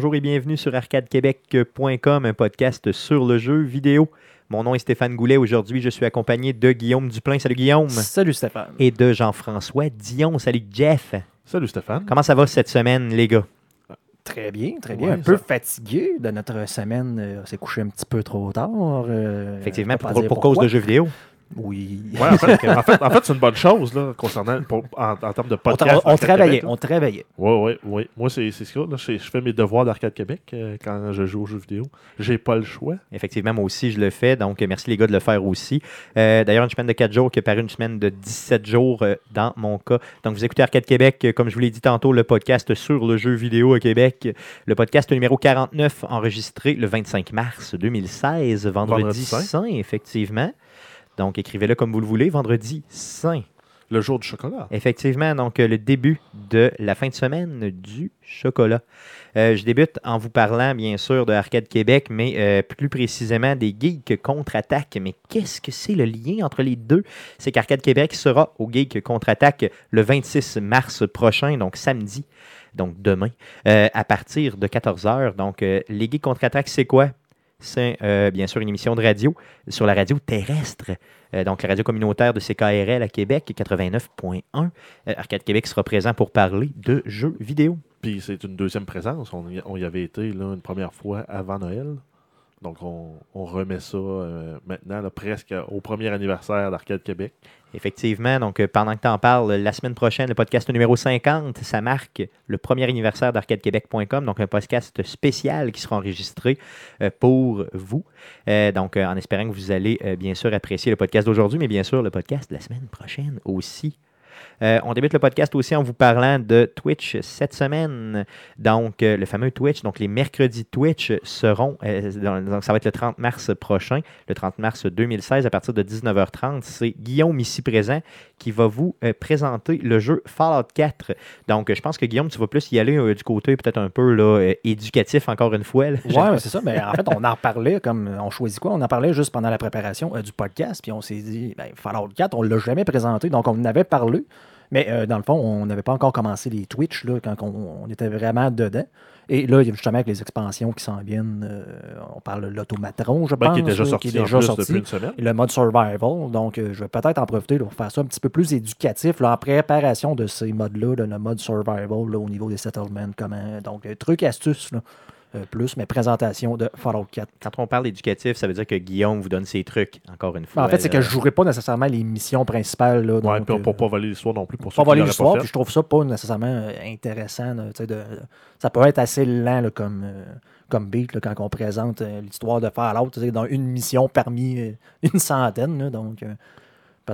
Bonjour et bienvenue sur arcadequebec.com, un podcast sur le jeu vidéo. Mon nom est Stéphane Goulet. Aujourd'hui, je suis accompagné de Guillaume Duplain. Salut Guillaume. Salut Stéphane. Et de Jean-François Dion. Salut Jeff. Salut Stéphane. Comment ça va cette semaine, les gars? Très bien, très bien. Ouais, un peu fatigué de notre semaine. euh, on s'est couché un petit peu trop tard. euh, Effectivement, pour, cause de jeux vidéo. Oui. Ouais, en fait, en fait, en fait, c'est une bonne chose là, concernant pour- en, en termes de On, podcast. on Arcade travaillait, Québec, on travaillait. Oui, oui, oui. Moi, c'est c'est ça. là. Je, je fais mes devoirs d'Arcade Québec euh, quand je joue aux jeux vidéo. J'ai pas le choix. Effectivement, moi aussi, je le fais. Donc, merci les gars de le faire aussi. Euh, D'ailleurs, une semaine de 4 jours qui est paru une semaine de 17 jours euh, dans mon cas. Donc, vous écoutez Arcade Québec, comme je vous l'ai dit tantôt, le podcast sur le jeu vidéo à Québec. Le podcast numéro 49, enregistré le 25 mars 2016, vendredi, Vendredi saint. saint, effectivement. Donc, écrivez-le comme vous le voulez, vendredi saint. Le jour du chocolat. Effectivement, donc euh, le début de la fin de semaine du chocolat. Euh, je débute en vous parlant, bien sûr, de Arcade Québec, mais euh, plus précisément des Geeks Contre-Attaque. Mais qu'est-ce que c'est le lien entre les deux? C'est qu'Arcade Québec sera au Geek Contre-Attaque le 26 mars prochain, donc samedi, donc demain, euh, à partir de 14h. Donc, les Geeks Contre-Attaque, c'est quoi? C'est euh, bien sûr une émission de radio sur la radio terrestre. Euh, donc, la radio communautaire de CKRL à Québec, 89.1. Euh, Arcade Québec sera présent pour parler de jeux vidéo. Puis c'est une deuxième présence. On y, avait été là, une première fois avant Noël. Donc on, remet ça euh, maintenant, presque au premier anniversaire d'Arcade Québec. Effectivement, donc euh, pendant que tu en parles, la semaine prochaine, le podcast numéro 50, ça marque le premier anniversaire d'arcadequebec.com, donc un podcast spécial qui sera enregistré euh, pour vous. Donc, en espérant que vous allez bien sûr apprécier le podcast d'aujourd'hui, mais bien sûr le podcast de la semaine prochaine aussi. Euh, on débute le podcast aussi en vous parlant de Twitch cette semaine. Donc, euh, le fameux Twitch, donc les mercredis Twitch seront, euh, donc ça va être le 30 mars prochain, le 30 mars 2016 à partir de 19h30. C'est Guillaume ici présent qui va vous présenter le jeu Fallout 4. Donc, je pense que Guillaume, tu vas plus y aller du côté peut-être un peu là, éducatif encore une fois. ouais, c'est ça. Mais en fait, on en parlait comme. On choisit quoi? On en parlait juste pendant la préparation du podcast. Puis on s'est dit, ben, Fallout 4, on ne l'a jamais présenté. Donc, on en avait parlé. Mais euh, dans le fond, on n'avait pas encore commencé les Twitch là, quand on, on était vraiment dedans. Et là, justement, avec les expansions qui s'en viennent, euh, on parle de l'automatron, je Ben, pense. qui est déjà là, sorti qui est déjà plus sorti. depuis une semaine. Et le mode survival. Donc, euh, je vais peut-être en profiter là, pour faire ça un petit peu plus éducatif là, en préparation de ces modes-là, là, le mode survival au niveau des settlements. Comment, donc, euh, trucs, astuces, là, euh, plus, mais présentation de Fallout 4. Quand on parle éducatif, ça veut dire que Guillaume vous donne ses trucs, encore une fois. en fait, c'est que là. je ne jouerai pas nécessairement les missions principales. Là, Ouais, donc, puis euh, pour pas voler l'histoire non plus. Pour pas voler l'histoire, puis je trouve ça pas nécessairement euh, intéressant. là, de, ça peut être assez lent là, comme, euh, comme beat là, quand on présente euh, l'histoire de Fallout dans une mission parmi euh, une centaine. là, donc, euh,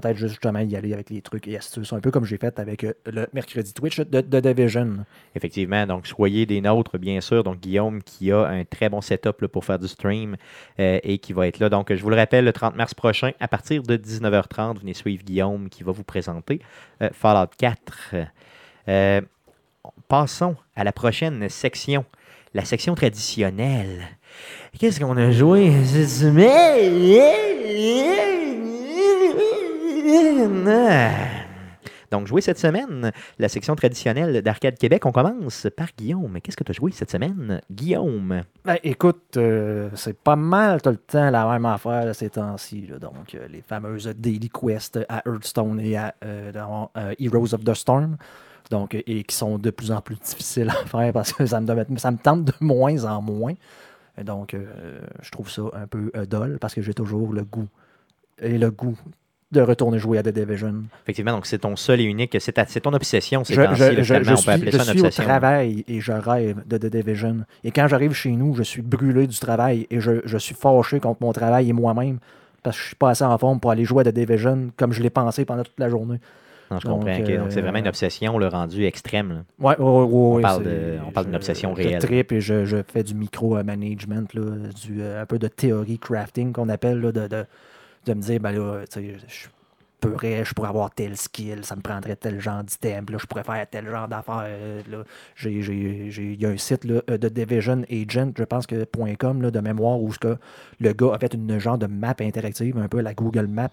peut-être juste justement y aller avec les trucs et astuces, un peu comme j'ai fait avec euh, le mercredi Twitch de, de Division. Effectivement, donc soyez des nôtres, bien sûr. Donc Guillaume qui a un très bon setup pour faire du stream euh, et qui va être là. Donc je vous le rappelle, le 30 mars prochain, à partir de 19h30, venez suivre Guillaume qui va vous présenter euh, Fallout 4. Euh, passons à la prochaine section, la section traditionnelle. Qu'est-ce qu'on a joué? Donc, jouer cette semaine, la section traditionnelle d'Arcade Québec. On commence par Guillaume. Qu'est-ce que tu as joué cette semaine, Guillaume? Ben, écoute, euh, c'est pas mal tout le temps la même affaire ces temps-ci. Donc, euh, les fameuses Daily Quest à Hearthstone et à euh, Heroes of the Storm. Donc, et qui sont de plus en plus difficiles à faire parce que ça me, ça me tente de moins en moins. Donc, je trouve ça un peu dole parce que j'ai toujours le goût et le goût de retourner jouer à The Division. Effectivement, donc c'est ton seul et unique, c'est ta- c'est ton obsession, ces Je, temps-ci, je- on suis, peut appeler je ça une suis au travail et je rêve de The Division. Et quand j'arrive chez nous, je suis brûlé du travail et je, suis fâché contre mon travail et moi-même parce que je suis pas assez en forme pour aller jouer à The Division comme je l'ai pensé pendant toute la journée. Non, je Donc, comprends. Donc, c'est vraiment une euh, obsession, le rendu extrême. là. Ouais, ouais, ouais, parle c'est- de- on parle d'une obsession je réelle. trippe et je, je fais du micro-management, là, du, euh, un peu de théorie crafting qu'on appelle, là, de, de, de me dire, ben là, tu sais, je pourrais, je pourrais avoir tel skill, ça me prendrait tel genre d'item, là, je pourrais faire tel genre d'affaires. Il y a un site là, euh, de Division Agent, je pense que .com, là, de mémoire, où que le gars a fait une genre de map interactive, un peu la Google Map,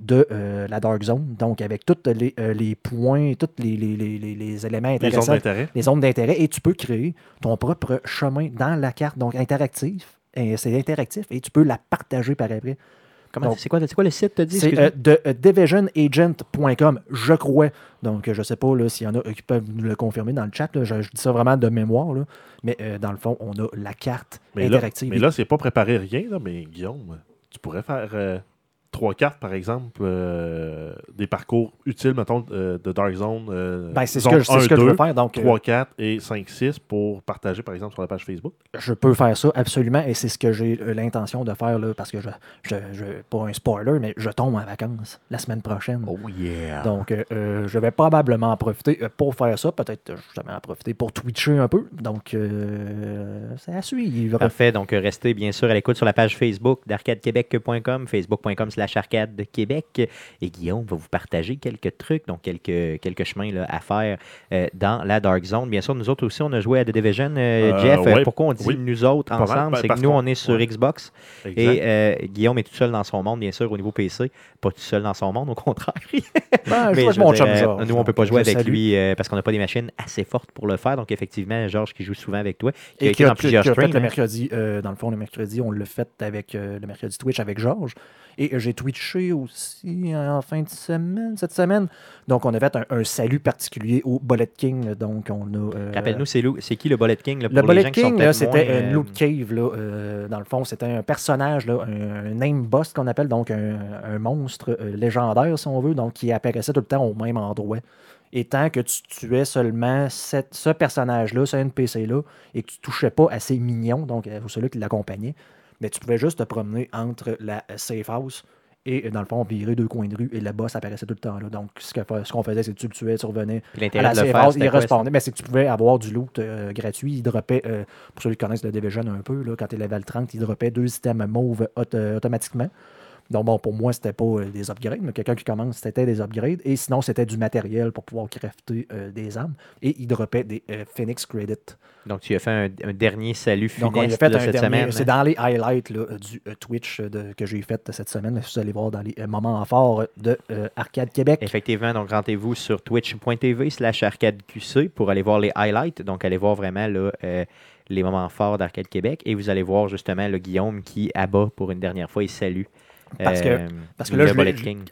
de euh, la Dark Zone, donc avec tous les, euh, les points, tous les, les- les- les- les éléments Les zones intéressants, d'intérêt. les zones d'intérêt, et tu peux créer ton propre chemin dans la carte, donc interactif. C'est interactif et tu peux la partager par après. C'est quoi, le site, t'as dit? C'est euh, de euh, divisionagent.com, je crois. Donc, euh, je sais pas là, s'il y en a qui peuvent nous le confirmer dans le chat. là. Je, je dis ça vraiment de mémoire. là. Mais euh, dans le fond, on a la carte Mais là, interactive. mais là c'est pas préparé rien, là, mais Guillaume, tu pourrais faire euh, trois cartes, par exemple, euh, des parcours utiles, mettons, euh, de Dark Zone. euh, Ben, c'est ce que, c'est ce que je 1, veux 2, faire. Donc, euh, 3, 4 et 5, 6 pour partager, par exemple, sur la page Facebook. je peux faire ça absolument. Et c'est ce que j'ai l'intention de faire là, parce que je, je, je- pas un spoiler, mais je tombe en vacances la semaine prochaine. Oh yeah! Donc, je vais probablement en profiter pour faire ça. Peut-être justement en profiter pour twitcher un peu. Donc, euh, c'est à suivre. Parfait. Donc, restez bien sûr à l'écoute sur la page Facebook d'arcadequebec.com, facebook.com slash arcadequebec. Et Guillaume va vous partager quelques trucs, donc quelques, quelques chemins là, à faire euh, dans la Dark Zone. Bien sûr, nous autres aussi, on a joué à The Division. Euh, Euh, Jeff, ouais, pourquoi on dit oui. nous autres ensemble? Ben, c'est que nous, on est sur ouais. Xbox Exact. et Guillaume est tout seul dans son monde, bien sûr, au niveau PC. Pas tout seul dans son monde, au contraire. Ben, Mais je mon dire, nous, on peut donc, pas jouer avec salue. lui parce qu'on n'a pas des machines assez fortes pour le faire. Donc, effectivement, Georges qui joue souvent avec toi, qui a Et été qui a, dans plusieurs qui a fait streams. le hein. mercredi, euh, dans le fond, le mercredi, on l'a fait avec euh, le mercredi Twitch avec Georges. Et euh, j'ai twitché aussi en fin de semaine, cette semaine. Donc, on a fait un, un salut particulier au Bullet King. Donc, on a. euh, Rappelle-nous, c'est qui le Bullet King? là, Le pour les Bullet gens qui sont King, c'était moins, une euh, loot cave. Là, euh, dans le fond, c'était un personnage, là, un, un name boss qu'on appelle, donc un, un monstre euh, légendaire, si on veut, donc qui apparaissait tout le temps au même endroit. Et tant que tu tuais seulement cette- ce personnage-là, ce NPC-là, et que tu touchais pas à ses mignons, donc euh, celui qui l'accompagnait, mais tu pouvais juste te promener entre la euh, safe house et, euh, dans le fond, virer deux coins de rue, et le boss apparaissait tout le temps là. Donc, ce qu'on faisait, c'est que tu le tuais, tu revenais, à la safe house, il quoi, respondait. Mais c'est que tu pouvais avoir du loot euh, gratuit. Il droppait, euh, pour ceux qui connaissent le Division un peu, là, quand tu es level 30, il droppait deux systèmes mauve auto- automatiquement. Donc, bon, pour moi, c'était pas euh, des upgrades, mais quelqu'un qui commence, c'était des upgrades. Et sinon, c'était du matériel pour pouvoir crafter euh, des armes. Et il droppait des euh, Phoenix Credit. Donc, tu as fait un, un dernier salut Donc, on y a funeste fait un cette dernier- semaine. hein. C'est dans les highlights là, du euh, Twitch de- que j'ai fait cette semaine. Vous allez voir dans les moments forts de Arcade Québec. Effectivement, donc rendez-vous sur twitch.tv slash arcadeqc pour aller voir les highlights. Donc, allez voir vraiment là, les moments forts d'Arcade Québec. Et vous allez voir justement le Guillaume qui abat pour une dernière fois et salue. Parce que- euh, Parce que là, je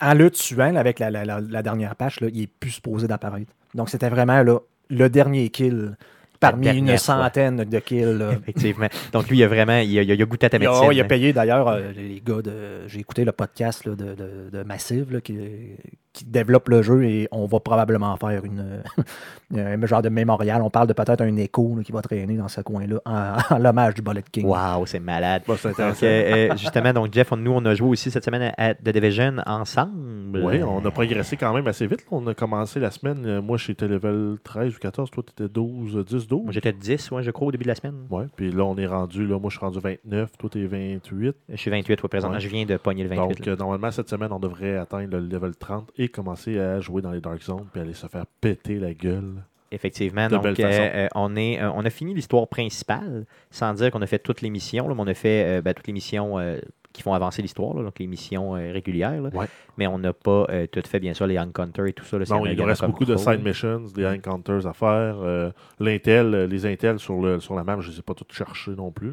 en le tuant, avec la, la- la- la dernière patch, là, il est plus supposé d'apparaître. Donc, c'était vraiment là, le dernier kill parmi une fois. centaine de kills. là. Effectivement. Donc, lui, il a vraiment il a, il a- goûté à ta Il a, médecine. il a hein. payé d'ailleurs, euh, les gars de. J'ai écouté le podcast là, de, de, de Massive là, qui, qui développe le jeu et on va probablement faire une, un genre de mémorial. On parle de peut-être un écho là, qui va traîner dans ce coin-là en, en l'hommage du Bullet King. Wow, c'est malade. Bon, c'est Donc, intéressant. euh, euh, justement, donc Jeff, on- nous, on a joué aussi cette semaine à, The Division ensemble. Oui, on a progressé quand même assez vite. On a commencé la semaine. euh, Moi, j'étais level 13 ou 14. Toi, tu étais 12, euh, 10, 12. Moi, j'étais 10, ouais, je crois, au début de la semaine. Ouais, puis là, on est rendu. Là, moi, je suis rendu 29. Toi, t'es 28. Je suis 28, ouais, présentement. Ouais. Je viens de pogner le 28. Donc, là. euh, normalement, cette semaine, on devrait atteindre le level 30 et commencer à jouer dans les Dark Zones puis aller se faire péter la gueule. Effectivement. de Donc, euh, euh, on, est, euh, on a fini l'histoire principale, sans dire qu'on a fait toutes les missions, là, mais on a fait euh, ben, toutes les missions qui font avancer l'histoire, donc les missions régulières. là. Ouais. Mais on n'a pas tout fait, bien sûr, les Encounters et tout ça. là, Non, il reste beaucoup de side missions, des encounters à faire. L'intel, les intels sur, le, sur la map, je ne les ai pas toutes cherchées non plus.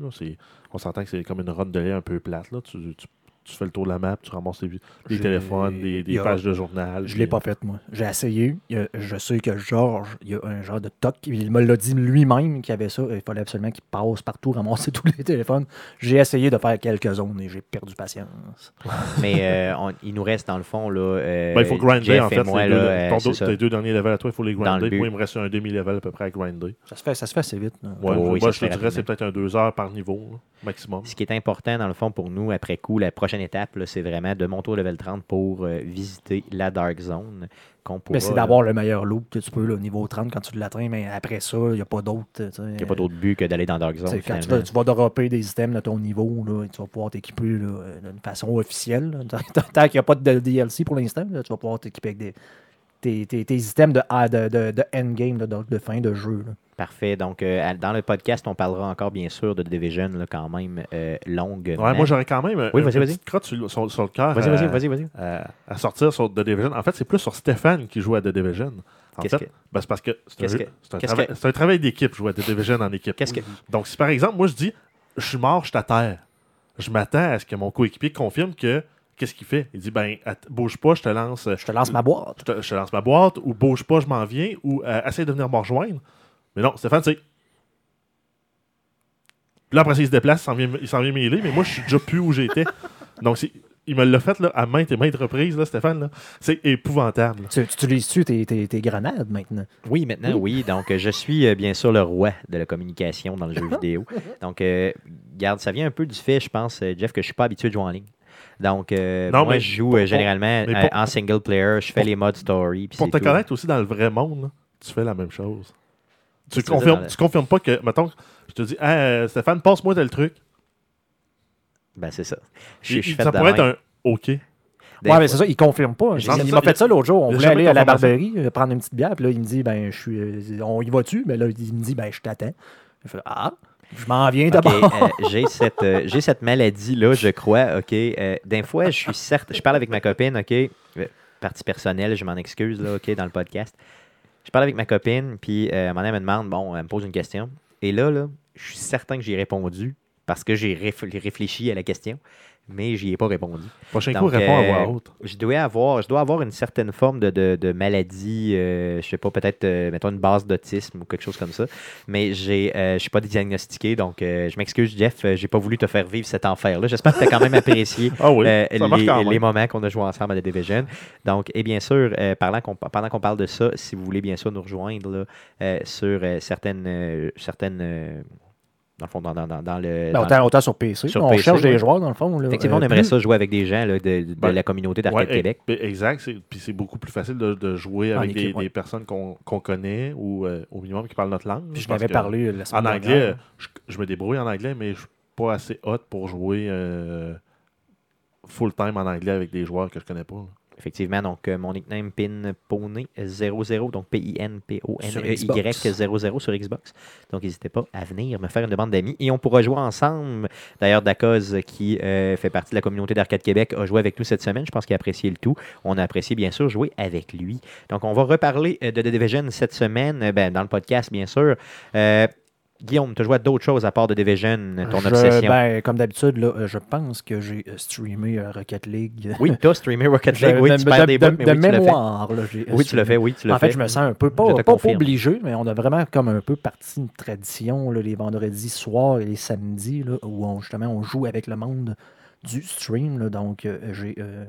On s'entend que c'est comme une run de lait un peu plate. Là. Tu, tu- tu fais le tour de la map, tu ramasses J'ai- téléphones, des, des a- pages de journal. Je puis- l'ai pas fait, moi. J'ai essayé. A- je sais que Georges, il y a un genre de toc. Il me l'a dit lui-même qu'il y avait ça. Il fallait absolument qu'il passe partout, ramasser tous les téléphones. J'ai essayé de faire quelques zones et j'ai perdu patience. Mais euh, on- il nous reste, dans le fond, là, euh, Ben, il faut grinder Jeff en fait. moi, les là, deux, euh, ton tes deux derniers levels à toi, il faut les grinder. Moi, il me reste un demi-level à peu près à grinder. Ça se fait, ça se fait assez vite. là. Ouais, Oh oui, moi, je te dirais c'est peut-être un deux heures par niveau, là, maximum. Ce qui est important, dans le fond, pour nous, après coup, la prochaine étape, c'est vraiment de monter au level 30 pour euh, visiter la Dark Zone. Mais c'est d'avoir le meilleur loop que tu peux, là, au niveau 30 quand tu l'atteins. Mais après ça, il n'y a pas d'autre. Il n'y a pas d'autre but que d'aller dans Dark Zone. Quand tu vas, tu vas dropper des items de ton niveau, là, et tu vas pouvoir t'équiper euh, d'une façon officielle. Tant qu'il n'y a pas de DLC pour l'instant, tu vas pouvoir t'équiper avec des, tes, tes- tes items de, ah, de, de, de endgame, donc de fin de jeu. là. Parfait. Donc, euh, dans le podcast, on parlera encore, bien sûr, de Division, là, quand même euh, longue. Ouais, moi, j'aurais quand même Oui, une vas-y, vas-y. petite crotte sur, le- sur- sur le cœur. Vas-y, à- vas-y, vas-y, vas-y. À, à sortir sur The Division. En fait, c'est plus sur Stéphane qui joue à The Division. En Qu'est-ce fait, que- ben, c'est parce que c'est un, que- travail, que- c'est un travail d'équipe, jouer à The Division en équipe. Donc, si par exemple, moi, je dis, je suis mort, je suis à terre, je m'attends à ce que mon coéquipier confirme que, qu'est-ce qu'il fait? Il dit, ben, bouge pas, je te lance, Je te lance ma boîte. je te, je te lance ma boîte, ou bouge pas, je m'en viens, ou euh, essaye de venir me rejoindre. Mais non, Stéphane, c'est. Là, après, ça, il se déplace, il s'en vient, il s'en vient mêler, mais moi, je suis déjà plus où j'étais. Donc, il me l'a fait là, à maintes et maintes reprises, là, Stéphane. là. C'est épouvantable. Tu, tu utilises-tu tes, tes, tes grenades maintenant? Oui, maintenant, oui. Donc, euh, je suis euh, bien sûr le roi de la communication dans le jeu vidéo. Donc, euh, garde, ça vient un peu du fait, je pense, euh, Jeff, que je suis pas habitué de jouer en ligne. Donc, euh, Non, moi, mais je joue pour- euh, pour- généralement euh, pour- en single player. Je fais pour- les modes story. Pour te tout. connaître aussi dans le vrai monde, tu fais la même chose. Tu confirmes, tu confirmes pas que, mettons, je te dis, Stéphane, passe-moi tel truc. Ben, c'est ça. Je, je ça pourrait être un OK. Des ouais, fois. mais c'est ça, il confirme pas. Il, m'a fait ça l'autre jour. On voulait aller à la barberie, euh, prendre une petite bière, puis là, il me dit, ben, je suis, euh, on y va-tu? Mais là, il me dit, ben, je t'attends. Je fais, ah, je m'en viens d'abord. euh, j'ai cette, euh, j'ai cette maladie-là, je crois. OK. Euh, D'un fois, je suis certes. Je parle avec ma copine, OK. Partie personnelle, je m'en excuse, là, OK, dans le podcast. Je parle avec ma copine, puis à un moment donné, elle me demande, bon, elle me pose une question. Et là, là, je suis certain que j'ai répondu parce que j'ai réf- réfléchi à la question, mais j'y ai pas répondu. Prochain Donc, coup, réponds à euh, voix haute. Je dois avoir, je dois avoir une certaine forme de, de- de maladie, euh, je sais pas, peut-être, euh, mettons, une base d'autisme ou quelque chose comme ça. Mais j'ai, euh, je suis pas diagnostiqué, donc euh, je m'excuse, Jeff, euh, j'ai pas voulu te faire vivre cet enfer-là. J'espère que tu as quand même apprécié Ah oui, euh, les, même. les moments qu'on a joués ensemble à The Division. Donc, et bien sûr, euh, parlant qu'on- pendant qu'on parle de ça, si vous voulez bien sûr nous rejoindre là, euh, sur euh, certaines, euh, certaines euh, dans le fond, dans, dans- dans- le. Ben, autant, autant sur PC. Sur on PC, cherche des joueurs, dans le fond. Là. Effectivement, on Euh, aimerait ça jouer avec des gens là, de, de Ben, la communauté d'Arcade Ouais, Québec. e- Exact. c'est- Puis c'est beaucoup plus facile de, de jouer En avec des, ouais. des personnes qu'on connaît ou euh, au minimum qui parlent notre langue. Puis je que parlé la En semaine anglais, dernière. je, je me débrouille en anglais, mais je suis pas assez hot pour jouer euh, full time en anglais avec des joueurs que je connais pas. là. Effectivement, donc euh, mon nickname PinPony00, donc P-I-N-P-O-N-E-Y Sur Xbox. 00 sur Xbox. Donc n'hésitez pas à venir me faire une demande d'amis et on pourra jouer ensemble. D'ailleurs, Dacoz, qui euh, fait partie de la communauté d'Arcade Québec, a joué avec nous cette semaine. Je pense qu'il a apprécié le tout. On a apprécié, bien sûr, jouer avec lui. Donc on va reparler euh, de The Division cette semaine, ben, dans le podcast, bien sûr. Euh, Guillaume, tu as joué à d'autres choses à part de Division, ton Je- obsession? ben, comme d'habitude, là, euh, je pense que j'ai euh, streamé euh, Rocket League. Oui, tu as streamé Rocket League. Oui, de, tu perds de- des de- mais de oui, tu là, j'ai, euh, Oui, tu streamé. fait, oui, tu En fait, je me sens un peu, pas, pas, pas obligé, mais on a vraiment comme un peu parti une tradition là, les vendredis soirs et les samedis là, où on, justement on joue avec le monde du stream. donc, euh, j'ai, euh,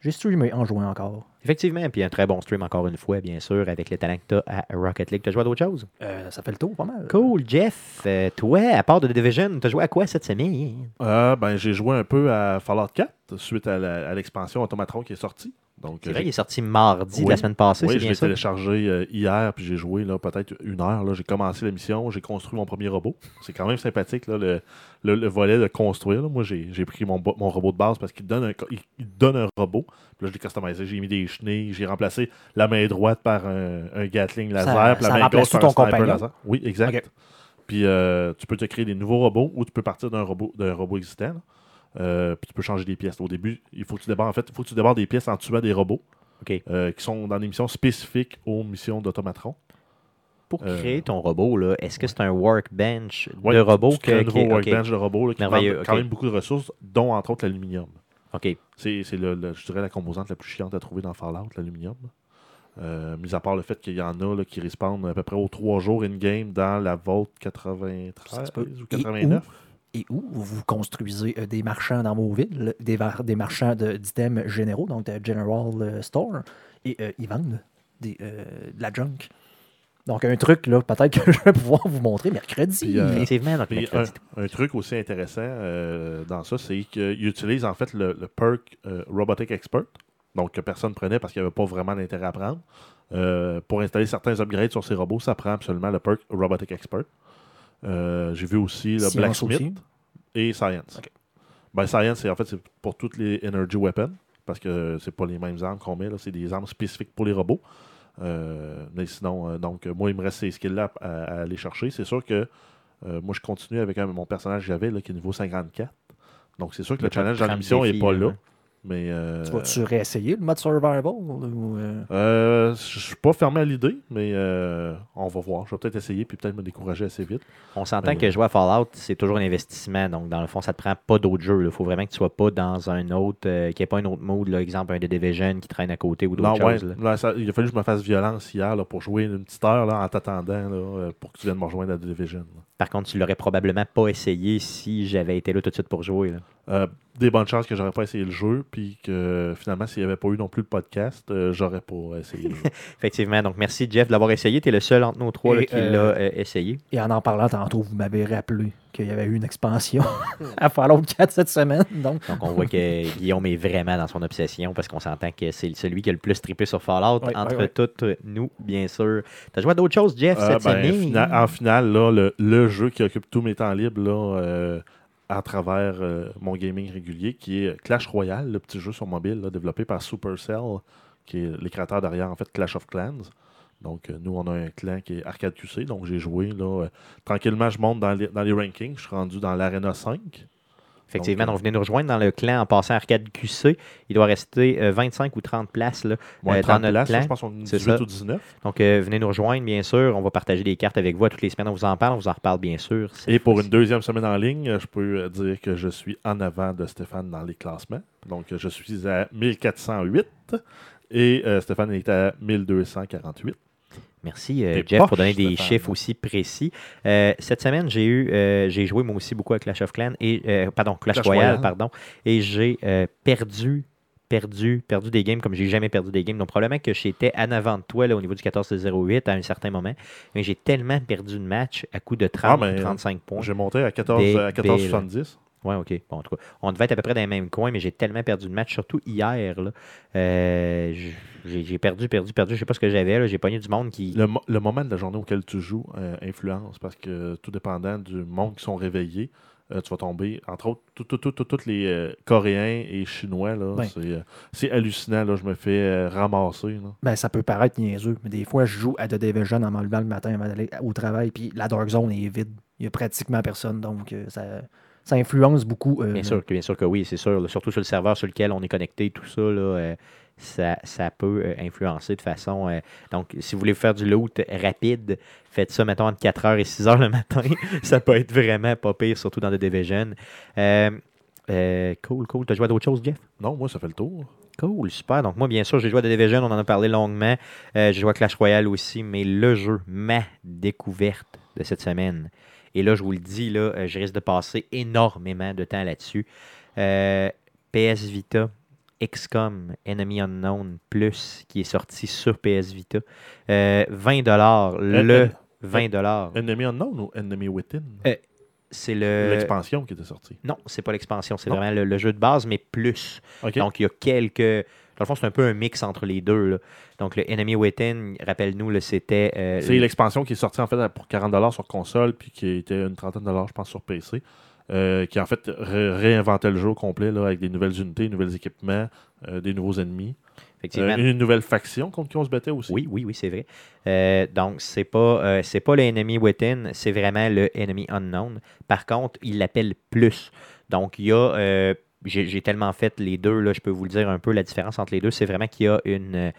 j'ai streamé en jouant encore. Effectivement, puis un très bon stream encore une fois, bien sûr, avec les talents que tu as à Rocket League. Tu as joué à d'autres choses? Euh, ça fait le tour pas mal. Cool, Jeff. euh, toi, à part de The Division, tu as joué à quoi cette semaine? Euh, ben, j'ai joué un peu à Fallout 4 suite à l'expansion Automatron qui est sortie. Donc, C'est euh, vrai, il est sorti mardi de la semaine passée, Oui, je l'ai téléchargé euh, hier, puis j'ai joué là, peut-être une heure. là. J'ai commencé la mission, j'ai construit mon premier robot. C'est quand même sympathique, là, le, le- le volet de construire. là. Moi, j'ai j'ai pris mon, mon robot de base parce qu'il donne un, il, donne un robot. Puis là, je l'ai customisé. J'ai mis des chenilles, j'ai remplacé la main droite par un, un Gatling laser, Ça- puis la ça main gauche par tout un ton sniper compagnon? laser. Oui, exact. Puis euh, tu peux te créer des nouveaux robots ou tu peux partir d'un robot, d'un robot existant. là. Euh, puis tu peux changer des pièces. Au début, il faut que tu débarres, en fait, il faut que tu débarres des pièces en tuant des robots euh, qui sont dans des missions spécifiques aux missions d'Automatron. Pour Euh, créer ton robot, là, est-ce que c'est un workbench Ouais, de robot tu crées un que- nouveau ok. workbench de robots là, qui demande quand même beaucoup de ressources, dont entre autres l'aluminium. OK. C'est c'est le, le- je dirais la composante la plus chiante à trouver dans Fallout, l'aluminium. Euh, mis à part le fait qu'il y en a là, qui respawnent à peu près aux trois jours in-game dans la Vault 93 Ça se peut. ou Et 89. Et où vous construisez euh, des marchands dans vos villes, des, marchands de- d'items généraux, donc de General euh, Store, et euh, ils vendent des, euh, de la junk. Donc, un truc, là, peut-être que je vais pouvoir vous montrer mercredi. Puis, euh, Effectivement, donc un, un truc aussi intéressant euh, dans ça, c'est qu'ils utilisent en fait le, le perk euh, Robotic Expert, donc que personne prenait parce qu'il n'y avait pas vraiment d'intérêt à prendre. Euh, pour installer certains upgrades sur ces robots, ça prend absolument le perk Robotic Expert. Euh, J'ai vu aussi le Blacksmith aussi. et Science. Ok. Ben, Science, c'est en fait c'est pour toutes les Energy Weapons. parce que c'est pas les mêmes armes qu'on met, là, c'est des armes spécifiques pour les robots. Euh, mais sinon, euh, donc, moi, il me reste ces skills-là à, à aller chercher. C'est sûr que euh, moi, je continue avec un- mon personnage que j'avais, là, qui est niveau 54. Donc, c'est sûr que le challenge dans de l'émission n'est pas là, ouais. Mais. euh, Tu vas-tu réessayer le mode survival ou, euh, euh, je suis pas fermé à l'idée, mais euh, on va voir. Je vais peut-être essayer puis peut-être me décourager assez vite. On s'entend que jouer à Fallout, c'est toujours un investissement. Donc, dans le fond, ça te prend pas d'autres jeux. Il faut vraiment que tu sois pas dans un autre, euh, qu'il n'y ait pas un autre mode, là, exemple un The Division qui traîne à côté ou d'autres ouais, choses. là. là, ça- il a fallu que je me fasse violence hier là, pour jouer une petite heure là, en t'attendant pour que tu viennes me rejoindre à The Division. là. Par contre, tu l'aurais probablement pas essayé si j'avais été là tout de suite pour jouer. là. Euh, des bonnes chances que j'aurais pas essayé le jeu, puis que finalement, s'il n'y avait pas eu non plus le podcast, euh, j'aurais pas essayé. là. Effectivement. Donc, merci Jeff de l'avoir essayé. Tu es le seul entre nous trois là, qui euh, l'a euh, essayé. Et en en parlant tantôt, vous m'avez rappelé qu'il y avait eu une expansion à Fallout 4 cette semaine. Donc, Donc, on voit que Guillaume est vraiment dans son obsession parce qu'on s'entend que c'est celui qui a le plus trippé sur Fallout entre toutes nous, bien sûr. Tu as joué à d'autres choses, Jeff, Euh, cette ben, semaine? fina- en finale, là, le, le jeu qui occupe tous mes temps libres là, euh, à travers euh, mon gaming régulier, qui est Clash Royale, le petit jeu sur mobile développé par Supercell, qui est les derrière en fait Clash of Clans. Donc, euh, nous, on a un clan qui est Arcade QC. Donc, j'ai joué. Là, euh, tranquillement, je monte dans dans les rankings. Je suis rendu dans l'Arena 5. Effectivement, Donc, donc, venez nous rejoindre dans le clan en passant Arcade QC. Il doit rester euh, 25 ou 30 places. Là. Moins Euh, 30 dans notre places, clan, je pense qu'on est c'est 18 ça. ou 19. Donc, euh, venez nous rejoindre, bien sûr. On va partager des cartes avec vous à toutes les semaines. On vous en parle. On vous en reparle, bien sûr. Et pour une deuxième semaine en ligne, je peux euh, dire que je suis en avant de Stéphane dans les classements. Donc, euh, je suis à 1408 et euh, Stéphane est à 1248. Merci, euh, Jeff, pour donner des chiffres aussi précis. Euh, cette semaine, j'ai eu, euh, j'ai joué moi aussi beaucoup à Clash of Clans et pardon, Clash, Clash Royale, Royale. pardon, et j'ai perdu, perdu, perdu des games comme j'ai jamais perdu des games. Donc probablement que j'étais en avant de toi là, au niveau du 14-08 à un certain moment, mais j'ai tellement perdu de match à coup de 30 Ah, mais, 35 points. J'ai monté à 14, Débile. à 14,70. Ouais, ok. Bon, en tout cas, on devait être à peu près dans les mêmes coins, mais j'ai tellement perdu de match, surtout hier. là. Euh, j'ai j'ai perdu, perdu, perdu. Je sais pas ce que j'avais. là. J'ai pogné du monde qui. Le, mo- le moment de la journée auquel tu joues euh, influence parce que tout dépendant du monde qui sont réveillés, euh, tu vas tomber, entre autres, tous tout, tout, tout- tous les euh, Coréens et Chinois. là, Ouais. c'est, euh, c'est hallucinant. Là, je me fais euh, ramasser. là. ben, ça peut paraître niaiseux, mais des fois, je joue à The Division en m'enlevant le matin avant d'aller au travail, puis la Dark Zone est vide. Il n'y a pratiquement personne, donc euh, ça, ça influence beaucoup. euh, Bien sûr, que- bien sûr que oui, c'est sûr. là. Surtout sur le serveur sur lequel on est connecté, tout ça, là, euh, ça, ça peut euh, influencer de façon. euh, donc, si vous voulez faire du loot rapide, faites ça, mettons, entre 4h et 6h le matin. ça peut être vraiment pas pire, surtout dans The Division. Euh, euh, cool, cool. Tu as joué à d'autres choses, Jeff? Non, moi, ça fait le tour. Cool, super. Donc, moi, bien sûr, j'ai joué à The Division, on en a parlé longuement. Euh, j'ai joué à Clash Royale aussi, mais le jeu, ma découverte de cette semaine. Et là, je vous le dis, là, euh, je risque de passer énormément de temps là-dessus. Euh, PS Vita, XCOM Enemy Unknown Plus, qui est sorti sur PS Vita. Euh, 20 Euh, le euh, 20 Enemy Unknown ou Enemy Within? Euh, C'est le. L'expansion qui était sortie. Non, c'est pas l'expansion, c'est vraiment le, le jeu de base, mais plus. Donc, il y a quelques. Dans le fond, c'est un peu un mix entre les deux. là. Donc, le Enemy Within, rappelle-nous, c'était. euh, C'est l'expansion qui est sortie en fait pour 40$ sur console, puis qui était une trentaine de dollars, je pense, sur PC. euh, qui en fait ré- réinventait le jeu au complet là, avec des nouvelles unités, des nouveaux équipements, euh, des nouveaux ennemis. effectivement. Euh, une nouvelle faction contre qui on se battait aussi. Oui, oui, oui, c'est vrai. Euh, donc, c'est pas, euh, c'est pas le Enemy Within, c'est vraiment le Enemy Unknown. Par contre, il l'appelle plus. Donc, il y a. j'ai, tellement fait les deux, là, je peux vous le dire un peu la différence entre les deux. C'est vraiment qu'il y a une. euh,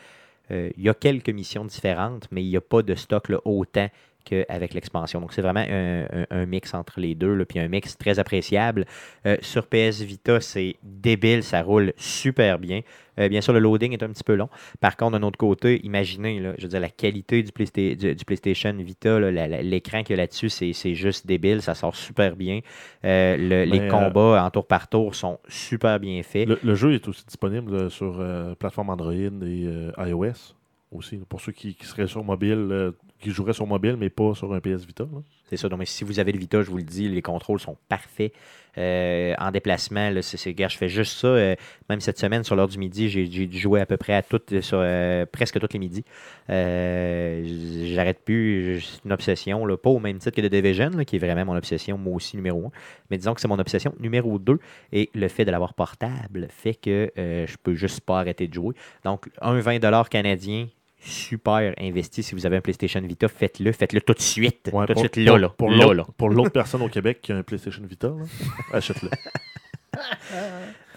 euh, il y a quelques missions différentes, mais il n'y a pas de stock autant qu'avec l'expansion. Donc, c'est vraiment un, un- un mix entre les deux, là, puis un mix très appréciable. Euh, sur PS Vita, c'est débile, ça roule super bien. Euh, bien sûr, le loading est un petit peu long. Par contre, d'un autre côté, imaginez, là, je veux dire, la qualité du, Playsta- du- du PlayStation Vita, l'écran qu'il y a là-dessus, c'est, juste débile, ça sort super bien. Euh, le- les combats en tour par tour sont super bien faits. Le, le jeu est aussi disponible sur plateforme Android et iOS aussi. Pour ceux qui, qui seraient sur mobile, euh, qui jouerait sur mobile, mais pas sur un PS Vita. C'est ça. Donc, mais si vous avez le Vita, je vous le dis, les contrôles sont parfaits. Euh, en déplacement, là, je fais juste ça. euh, même cette semaine, sur l'heure du midi, j'ai, dû jouer à peu près à toutes, sur, euh, presque tous les midis. J'arrête plus. C'est une obsession. Là, pas au même titre que The Division, qui est vraiment mon obsession, moi aussi, numéro un. Mais disons que c'est mon obsession numéro 2. Et le fait de l'avoir portable fait que je peux juste pas arrêter de jouer. Donc, un 20$ canadien, super investi. Si vous avez un PlayStation Vita, faites-le. Faites-le tout de suite. Ouais, tout de pour- suite, là, pour- là. Pour là, l'autre- personne au Québec qui a un PlayStation Vita, achète-le.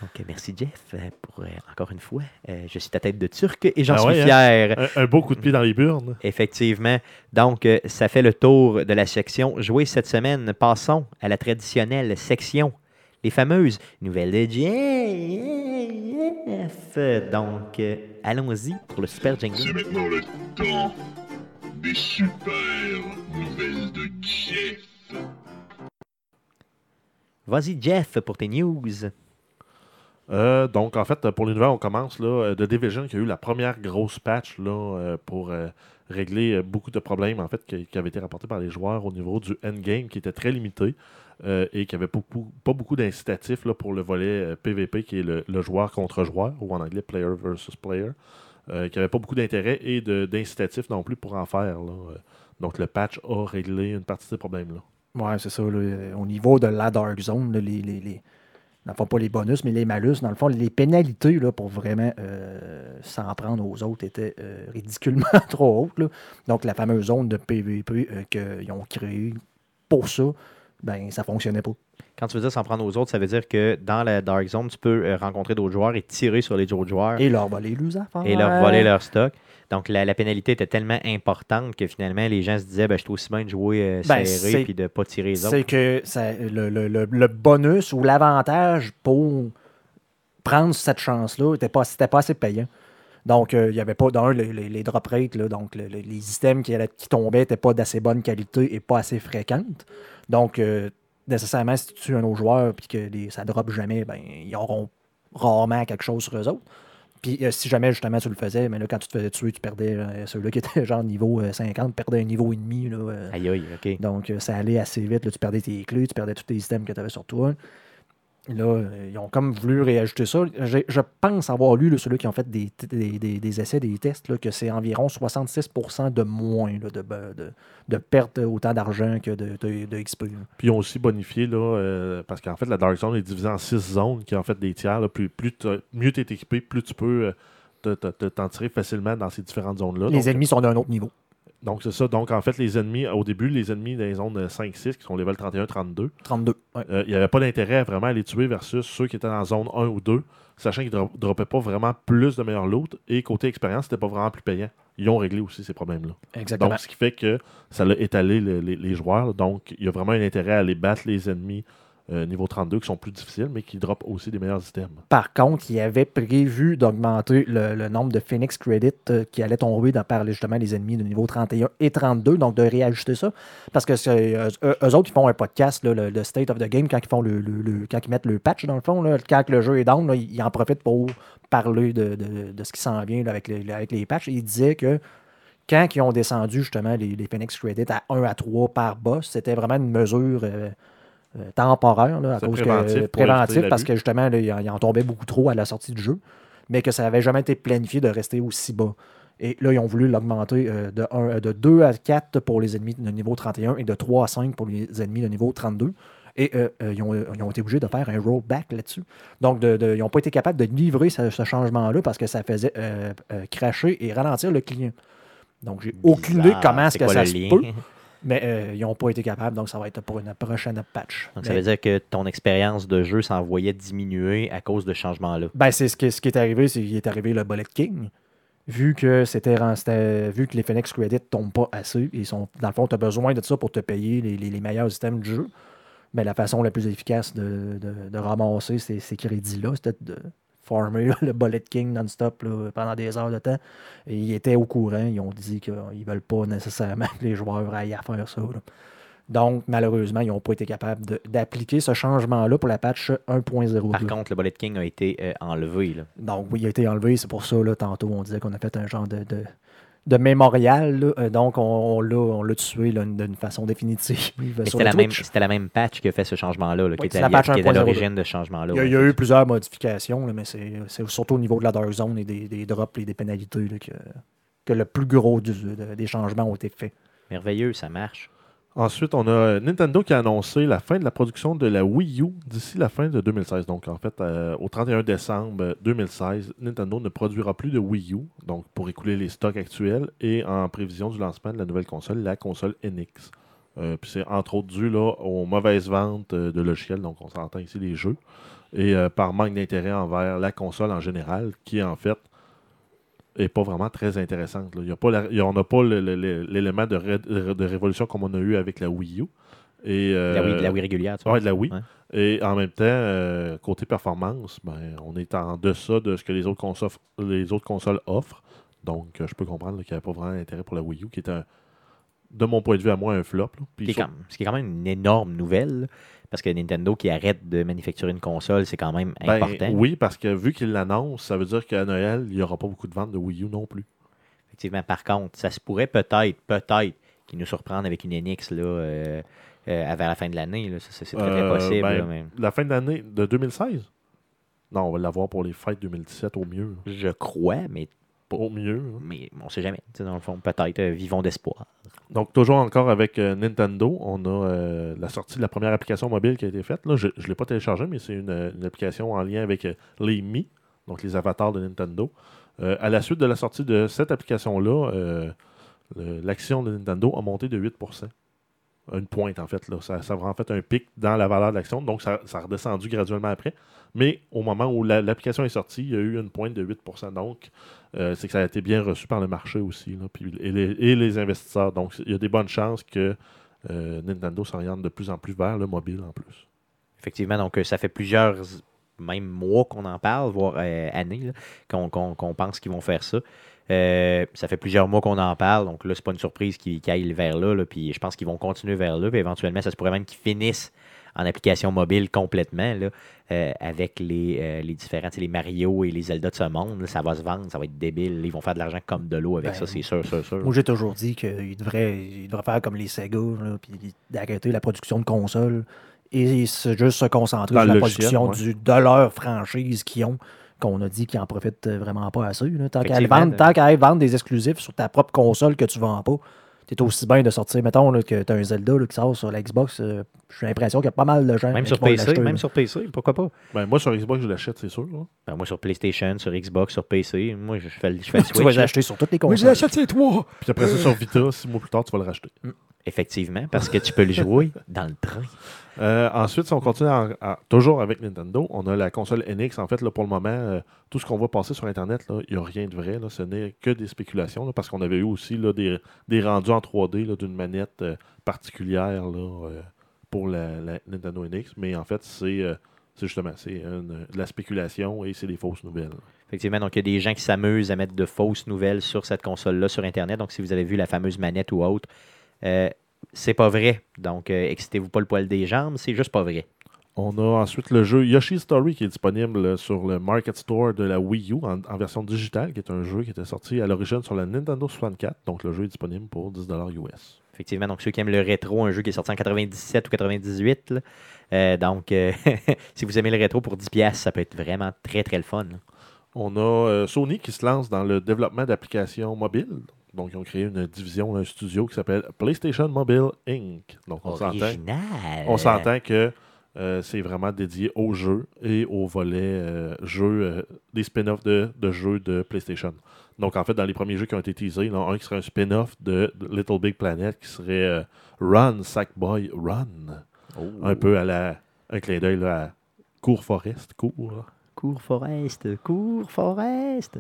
Donc, merci Jeff pour euh, encore une fois. euh, je suis ta tête de turc et j'en Ah suis hein? fier. un, un beau coup de pied dans les burnes. Effectivement. Donc, euh, ça fait le tour de la section jouée cette semaine. Passons à la traditionnelle section. Les fameuses nouvelles de Jeff. Donc, euh, allons-y pour le super C'est jingle. maintenant le temps des super nouvelles de Jeff. Vas-y, Jeff, pour tes news. Euh, donc, en fait, pour les nouvelles, on commence là, euh, de Division qui a eu la première grosse patch là, pour euh, régler beaucoup de problèmes en fait, qui, qui avaient été rapportés par les joueurs au niveau du endgame qui était très limité euh, et qui avait beaucoup, pas beaucoup d'incitatifs pour le volet euh, PVP qui est le, joueur contre joueur ou en anglais player versus player, euh, qui avait pas beaucoup d'intérêt et d'incitatifs non plus pour en faire. Euh, Donc, le patch a réglé une partie de ces problèmes-là. Ouais, c'est ça. euh, au niveau de la Dark Zone, là, les, les, pas les bonus, mais les malus, dans le fond, les pénalités là, pour vraiment euh, s'en prendre aux autres étaient euh, ridiculement trop hautes. Donc, la fameuse zone de PVP euh, qu'ils ont créée pour ça, ben, ça fonctionnait pas. Quand tu veux dire s'en prendre aux autres, ça veut dire que dans la Dark Zone, tu peux euh, rencontrer d'autres joueurs et tirer sur les autres joueurs. Et leur voler leurs affaires. et leur voler leur stock. Donc, la, la pénalité était tellement importante que finalement, les gens se disaient ben, je suis aussi bien de jouer euh, Ben, serré c'est- puis de ne pas tirer les C'est autres. que ça- le, le- le- le bonus ou l'avantage pour prendre cette chance-là n'était pas, c'était pas assez payant. Donc, euh, il n'y avait pas, d'un, les, les- les drop rates, là, donc le- le- les items qui, qui tombaient n'étaient pas d'assez bonne qualité et pas assez fréquentes. Donc, euh, nécessairement, si tu tues un autre joueur et que les- ça ne drop jamais, ben, ils auront rarement quelque chose sur eux autres. Puis euh, si jamais justement tu le faisais, mais là, quand tu te faisais tuer, tu perdais euh, ceux-là qui étaient genre niveau euh, 50, perdais un niveau et demi. Là, Aïe, aïe, OK. donc, ça allait assez vite. Là, tu perdais tes clés, tu perdais tous tes items que tu avais sur toi. Là, euh, ils ont comme voulu réajuster ça. J'ai- Je pense avoir lu, là, ceux-là qui ont fait des, des- des- des essais, des tests, là, que c'est environ 66% de moins là, de, de, de perte autant d'argent que de, de, XP. Puis ils ont aussi bonifié, là, euh, parce qu'en fait, la Dark Zone est divisée en six zones qui ont en fait des tiers. là. plus, plus mieux tu es équipé, plus tu peux euh, te- te- te- t'en tirer facilement dans ces différentes zones-là. Les Donc, ennemis sont d'un autre niveau. Donc, c'est ça. Donc, en fait, les ennemis, au début, les ennemis dans les zones euh, 5-6, qui sont level 31-32, 32. ouais. euh, il n'y avait pas d'intérêt à vraiment les tuer versus ceux qui étaient dans la zone 1 ou 2, sachant qu'ils ne droppaient pas vraiment plus de meilleurs loot. Et côté expérience, c'était pas vraiment plus payant. Ils ont réglé aussi ces problèmes-là. Exactement. Donc, ce qui fait que ça l'a étalé le- les, les joueurs. Donc, il y a vraiment un intérêt à aller battre les ennemis euh, niveau 32 qui sont plus difficiles, mais qui droppent aussi des meilleurs items. Par contre, il avait prévu d'augmenter le, nombre de Phoenix Credit euh, qui allait tomber dans, par justement les ennemis de niveau 31 et 32, donc de réajuster ça. Parce que euh, eux, autres, ils font un podcast, le, State of the Game, quand ils font le, quand ils mettent le patch, dans le fond, quand le jeu est down, ils, en profitent pour parler de, ce qui s'en vient avec, les, patchs. Ils disaient que quand ils ont descendu justement les, Phoenix Credit à 1 à 3 par boss, c'était vraiment une mesure euh, temporaire là, à cause préventif que préventif parce que justement là, il, en, il en tombait beaucoup trop à la sortie du jeu, mais que ça n'avait jamais été planifié de rester aussi bas. Et là, ils ont voulu l'augmenter euh, de, un- euh, de 2 à 4 pour les ennemis de niveau 31 et de 3 à 5 pour les ennemis de niveau 32. Et euh, euh, ils, ont, ils ont été obligés de faire un rollback là-dessus. Donc, de- de- ils n'ont pas été capables de livrer ce, ce changement-là parce que ça faisait euh, euh, cracher et ralentir le client. Donc, j'ai aucune idée comment est-ce que ça se peut, mais euh, ils n'ont pas été capables, donc ça va être pour une prochaine patch. Donc, ça veut dire que ton expérience de jeu s'en voyait diminuer à cause de ce changement-là. Ben, c'est ce qui, ce qui est arrivé, c'est qu'il est arrivé le Bullet King. Vu que c'était vu que les Phoenix Credit tombent pas assez, ils sont, dans le fond, tu as besoin de ça pour te payer les, les- les meilleurs items du jeu. Mais la façon la plus efficace de, de- de ramasser ces, ces crédits-là, c'était de farmer là, le Bullet King non-stop pendant des heures de temps. Et ils étaient au courant, ils ont dit qu'ils ne veulent pas nécessairement que les joueurs aillent à faire ça. là. Donc, malheureusement, ils n'ont pas été capables d'appliquer ce changement-là pour la patch 1.0. Par contre, le Bullet King a été euh, enlevé. là. Donc, oui, il a été enlevé. C'est pour ça, là, tantôt, on disait qu'on a fait un genre de, de, de mémorial. là. Euh, donc, on, on l'a on l'a tué d'une façon définitive. C'était la, même, la patch qui a fait ce changement-là, là, qui Oui, la à- patch qui était à 1.02. l'origine de ce changement-là. Il y, a, ouais. il y a eu plusieurs modifications, là, mais c'est surtout au niveau de la Dark Zone et des, des drops et des pénalités que, que le plus gros du- des changements ont été faits. Merveilleux, ça marche. Ensuite, on a Nintendo qui a annoncé la fin de la production de la Wii U d'ici la fin de 2016. Donc, en fait, euh, au 31 décembre 2016, Nintendo ne produira plus de Wii U, donc pour écouler les stocks actuels et en prévision du lancement de la nouvelle console, la console NX. Euh, Puis c'est entre autres dû aux mauvaises ventes euh, de logiciels, donc on s'entend ici les jeux, et par manque d'intérêt envers la console en général, qui en fait est pas vraiment très intéressante. là. Il y a pas la- il y a- on n'a pas l'élément de, ré- de révolution comme on a eu avec la Wii U. Et, euh, La Wii, la Wii régulière, tu vois. de la Wii. Ouais. Et en même temps, euh, côté performance, ben, on est en deçà de ce que les autres consoles, les autres consoles offrent. Donc, euh, je peux comprendre qu'il n'y avait pas vraiment d'intérêt pour la Wii U, qui est, un, de mon point de vue à moi, un flop. là. Puis Qui est sur- quand- ce qui est quand même une énorme nouvelle, parce que Nintendo qui arrête de manufacturer une console, c'est quand même ben, important. oui, parce que vu qu'il l'annonce, ça veut dire qu'à Noël, il n'y aura pas beaucoup de ventes de Wii U non plus. Effectivement, par contre, ça se pourrait peut-être, peut-être, qu'ils nous surprennent avec une NX là, euh, euh, vers la fin de l'année. C'est très, très Euh, possible. ben, là, mais La fin de l'année de 2016 Non, on va l'avoir pour les fêtes 2017 au mieux. je crois, mais, Au mieux. là. mais on ne sait jamais. Dans le fond, peut-être, euh, vivons d'espoir. Donc, toujours encore avec euh, Nintendo, on a euh, la sortie de la première application mobile qui a été faite. Là, je ne l'ai pas téléchargée, mais c'est une, une application en lien avec les Mi, donc les avatars de Nintendo. À la suite de la sortie de cette application-là, l'action de Nintendo a monté de 8 Une pointe, en fait. Là. Ça, ça a vraiment fait un pic dans la valeur de l'action. Donc, ça, ça a redescendu graduellement après. Mais au moment où la- l'application est sortie, il y a eu une pointe de 8% Donc, euh, c'est que ça a été bien reçu par le marché aussi, là, puis, et, les, investisseurs. Donc, il y a des bonnes chances que euh, Nintendo s'oriente de plus en plus vers le mobile en plus. Effectivement, donc euh, ça fait plusieurs, même mois qu'on en parle, voire années, qu'on pense qu'ils vont faire ça. Euh, ça fait plusieurs mois qu'on en parle, donc là, c'est pas une surprise qu'ils qu'ils aillent vers là, là, puis je pense qu'ils vont continuer vers là, puis éventuellement, ça se pourrait même qu'ils finissent en application mobile complètement, là, euh, avec les, euh, les différents, les Mario et les Zelda de ce monde, là, ça va se vendre, ça va être débile, ils vont faire de l'argent comme de l'eau avec Ben, ça, c'est sûr, sûr, sûr. Moi, j'ai toujours dit qu'ils devraient, ils devraient faire comme les Sega, là, puis d'arrêter la production de consoles et juste se concentrer Dans sur la production du, de leur franchise qu'ils ont, qu'on a dit qu'ils en profitent euh, vraiment pas assez. là. Tant qu'à aller Effectivement, vendre, de- tant qu'à aller vendre des exclusifs sur ta propre console que tu vends pas, t'es aussi bien de sortir, mettons, là, que tu as un Zelda là, qui sort sur la Xbox. euh, J'ai l'impression qu'il y a pas mal de gens Même qui sur vont PC, l'acheter, même là. sur PC, pourquoi pas? Ben, moi, sur Xbox, je l'achète, c'est sûr. Ben, moi, sur PlayStation, sur Xbox, sur PC, moi, je fais, le- je fais le Tu vas switch. les là. acheter sur toutes les Moi, consoles. je l'achète, c'est toi! Puis après ça, sur Vita, six mois plus tard, tu vas le racheter. Effectivement, parce que tu peux le jouer dans le train. Euh, ensuite, si on continue toujours avec Nintendo, on a la console NX. En fait, là, pour le moment, euh, tout ce qu'on voit passer sur Internet, il n'y a rien de vrai. ce n'est que des spéculations. parce qu'on avait eu aussi des, rendus en 3D là, d'une manette euh, particulière pour la, Nintendo NX. Mais en fait, c'est justement c'est de la spéculation et c'est des fausses nouvelles. Effectivement, donc il y a des gens qui s'amusent à mettre de fausses nouvelles sur cette console-là sur Internet. Donc, si vous avez vu la fameuse manette ou autre, c'est pas vrai. Donc, euh, excitez-vous pas le poil des jambes, c'est juste pas vrai. On a ensuite le jeu Yoshi's Story qui est disponible sur le Market Store de la Wii U en, en version digitale, qui est un jeu qui était sorti à l'origine sur la Nintendo 64. Donc le jeu est disponible pour 10$ US. Effectivement, donc ceux qui aiment le rétro, un jeu qui est sorti en 97 ou 98. là, euh, donc, euh, si vous aimez le rétro pour 10$, ça peut être vraiment très, très le fun. là. On a Sony qui se lance dans le développement d'applications mobiles. Donc ils ont créé une division, un studio qui s'appelle PlayStation Mobile Inc. Donc on s'entend. On s'entend que euh, c'est vraiment dédié aux jeux et au volet euh, jeux, euh, des spin-offs de, de jeux de PlayStation. Donc, en fait, dans les premiers jeux qui ont été teasés, il y en a un qui serait un spin-off de, Little Big Planet qui serait Run, Sackboy, Run. Oh. Un peu à la. Un clin d'œil à Cours Forest, Cours. Cours Forest, Cours Forest.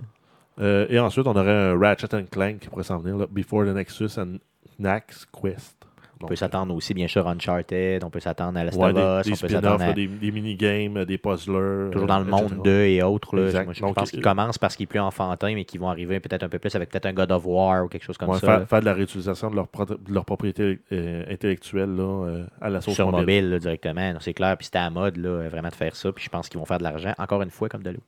Euh, et ensuite, on aurait un Ratchet and Clank qui pourrait s'en venir, là, Before the Nexus and Knack's Quest. On peut s'attendre aussi, bien sûr, à Uncharted, on peut s'attendre à Last Ouais, of des, Us, des on peut s'attendre à... des, des mini-games, des puzzlers. Toujours euh, dans le etc. monde 2 et autres. Là. Moi, je Donc, pense euh, qu'ils commencent parce qu'il est plus enfantin, mais qu'ils vont arriver peut-être un peu plus avec peut-être un God of War ou quelque chose comme Ouais, ça. faire, faire de la réutilisation de leur, pro- de leur propriété euh, intellectuelle là, euh, à la sauce Sur mobile. mobile, là, directement. C'est clair. Puis c'était à la mode, là, vraiment, de faire ça. Puis je pense qu'ils vont faire de l'argent, encore une fois, comme de l'eau.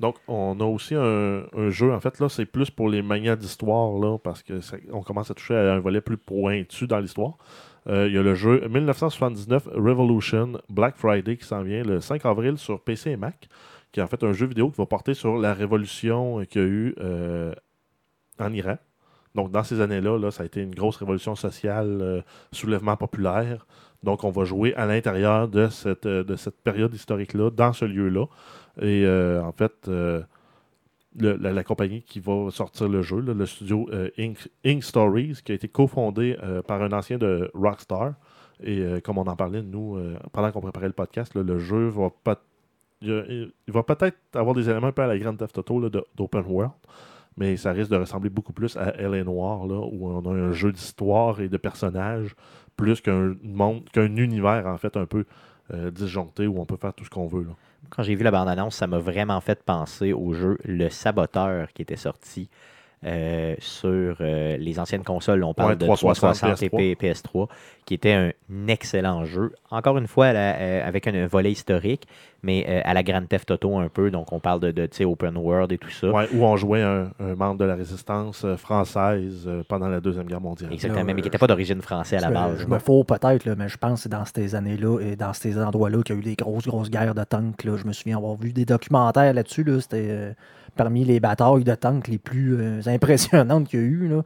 Donc, on a aussi un, jeu, en fait, là, c'est plus pour les manias d'histoire, là, parce que ça- on commence à toucher à un volet plus pointu dans l'histoire. Euh, Il y a le jeu 1979 Revolution Black Friday qui s'en vient le 5 avril sur PC et Mac, qui est en fait un jeu vidéo qui va porter sur la révolution qu'il y a eu euh, en Iran. Donc, dans ces années-là, là, ça a été une grosse révolution sociale, euh, soulèvement populaire. Donc, on va jouer à l'intérieur de cette, de cette période historique-là, dans ce lieu-là. Et euh, en fait, euh, le- la, compagnie qui va sortir le jeu, le studio euh, Ink, Stories, qui a été cofondé par un ancien de Rockstar. Et comme on en parlait, nous, pendant qu'on préparait le podcast, le jeu va pas. Il, va peut-être avoir des éléments un peu à la Grand Theft Auto d'Open World, mais ça risque de ressembler beaucoup plus à L.A. Noir, là, où on a un jeu d'histoire et de personnages, plus qu'un monde, qu'un univers, en fait, un peu disjoncté, où on peut faire tout ce qu'on veut. Quand j'ai vu la bande-annonce, ça m'a vraiment fait penser au jeu Le Saboteur qui était sorti euh, sur euh, les anciennes consoles. On parle Ouais, de 360, 360 et P- PS3, qui était un excellent jeu. Encore une fois, la- euh, avec un, volet historique, mais euh, à la Grand Theft Auto un peu. Donc, on parle de, de tu sais, open world et tout ça. Ouais, où on jouait un, un membre de la résistance française pendant la Deuxième Guerre mondiale. Exactement, mais qui n'était pas d'origine française à la base. Je me fous peut-être, mais je pense que c'est dans ces années-là et dans ces endroits-là qu'il y a eu des grosses, grosses guerres de tanks. là. Je me souviens avoir vu des documentaires là-dessus. Là. C'était euh, parmi les batailles de tanks les plus euh, impressionnantes qu'il y a eu. Là.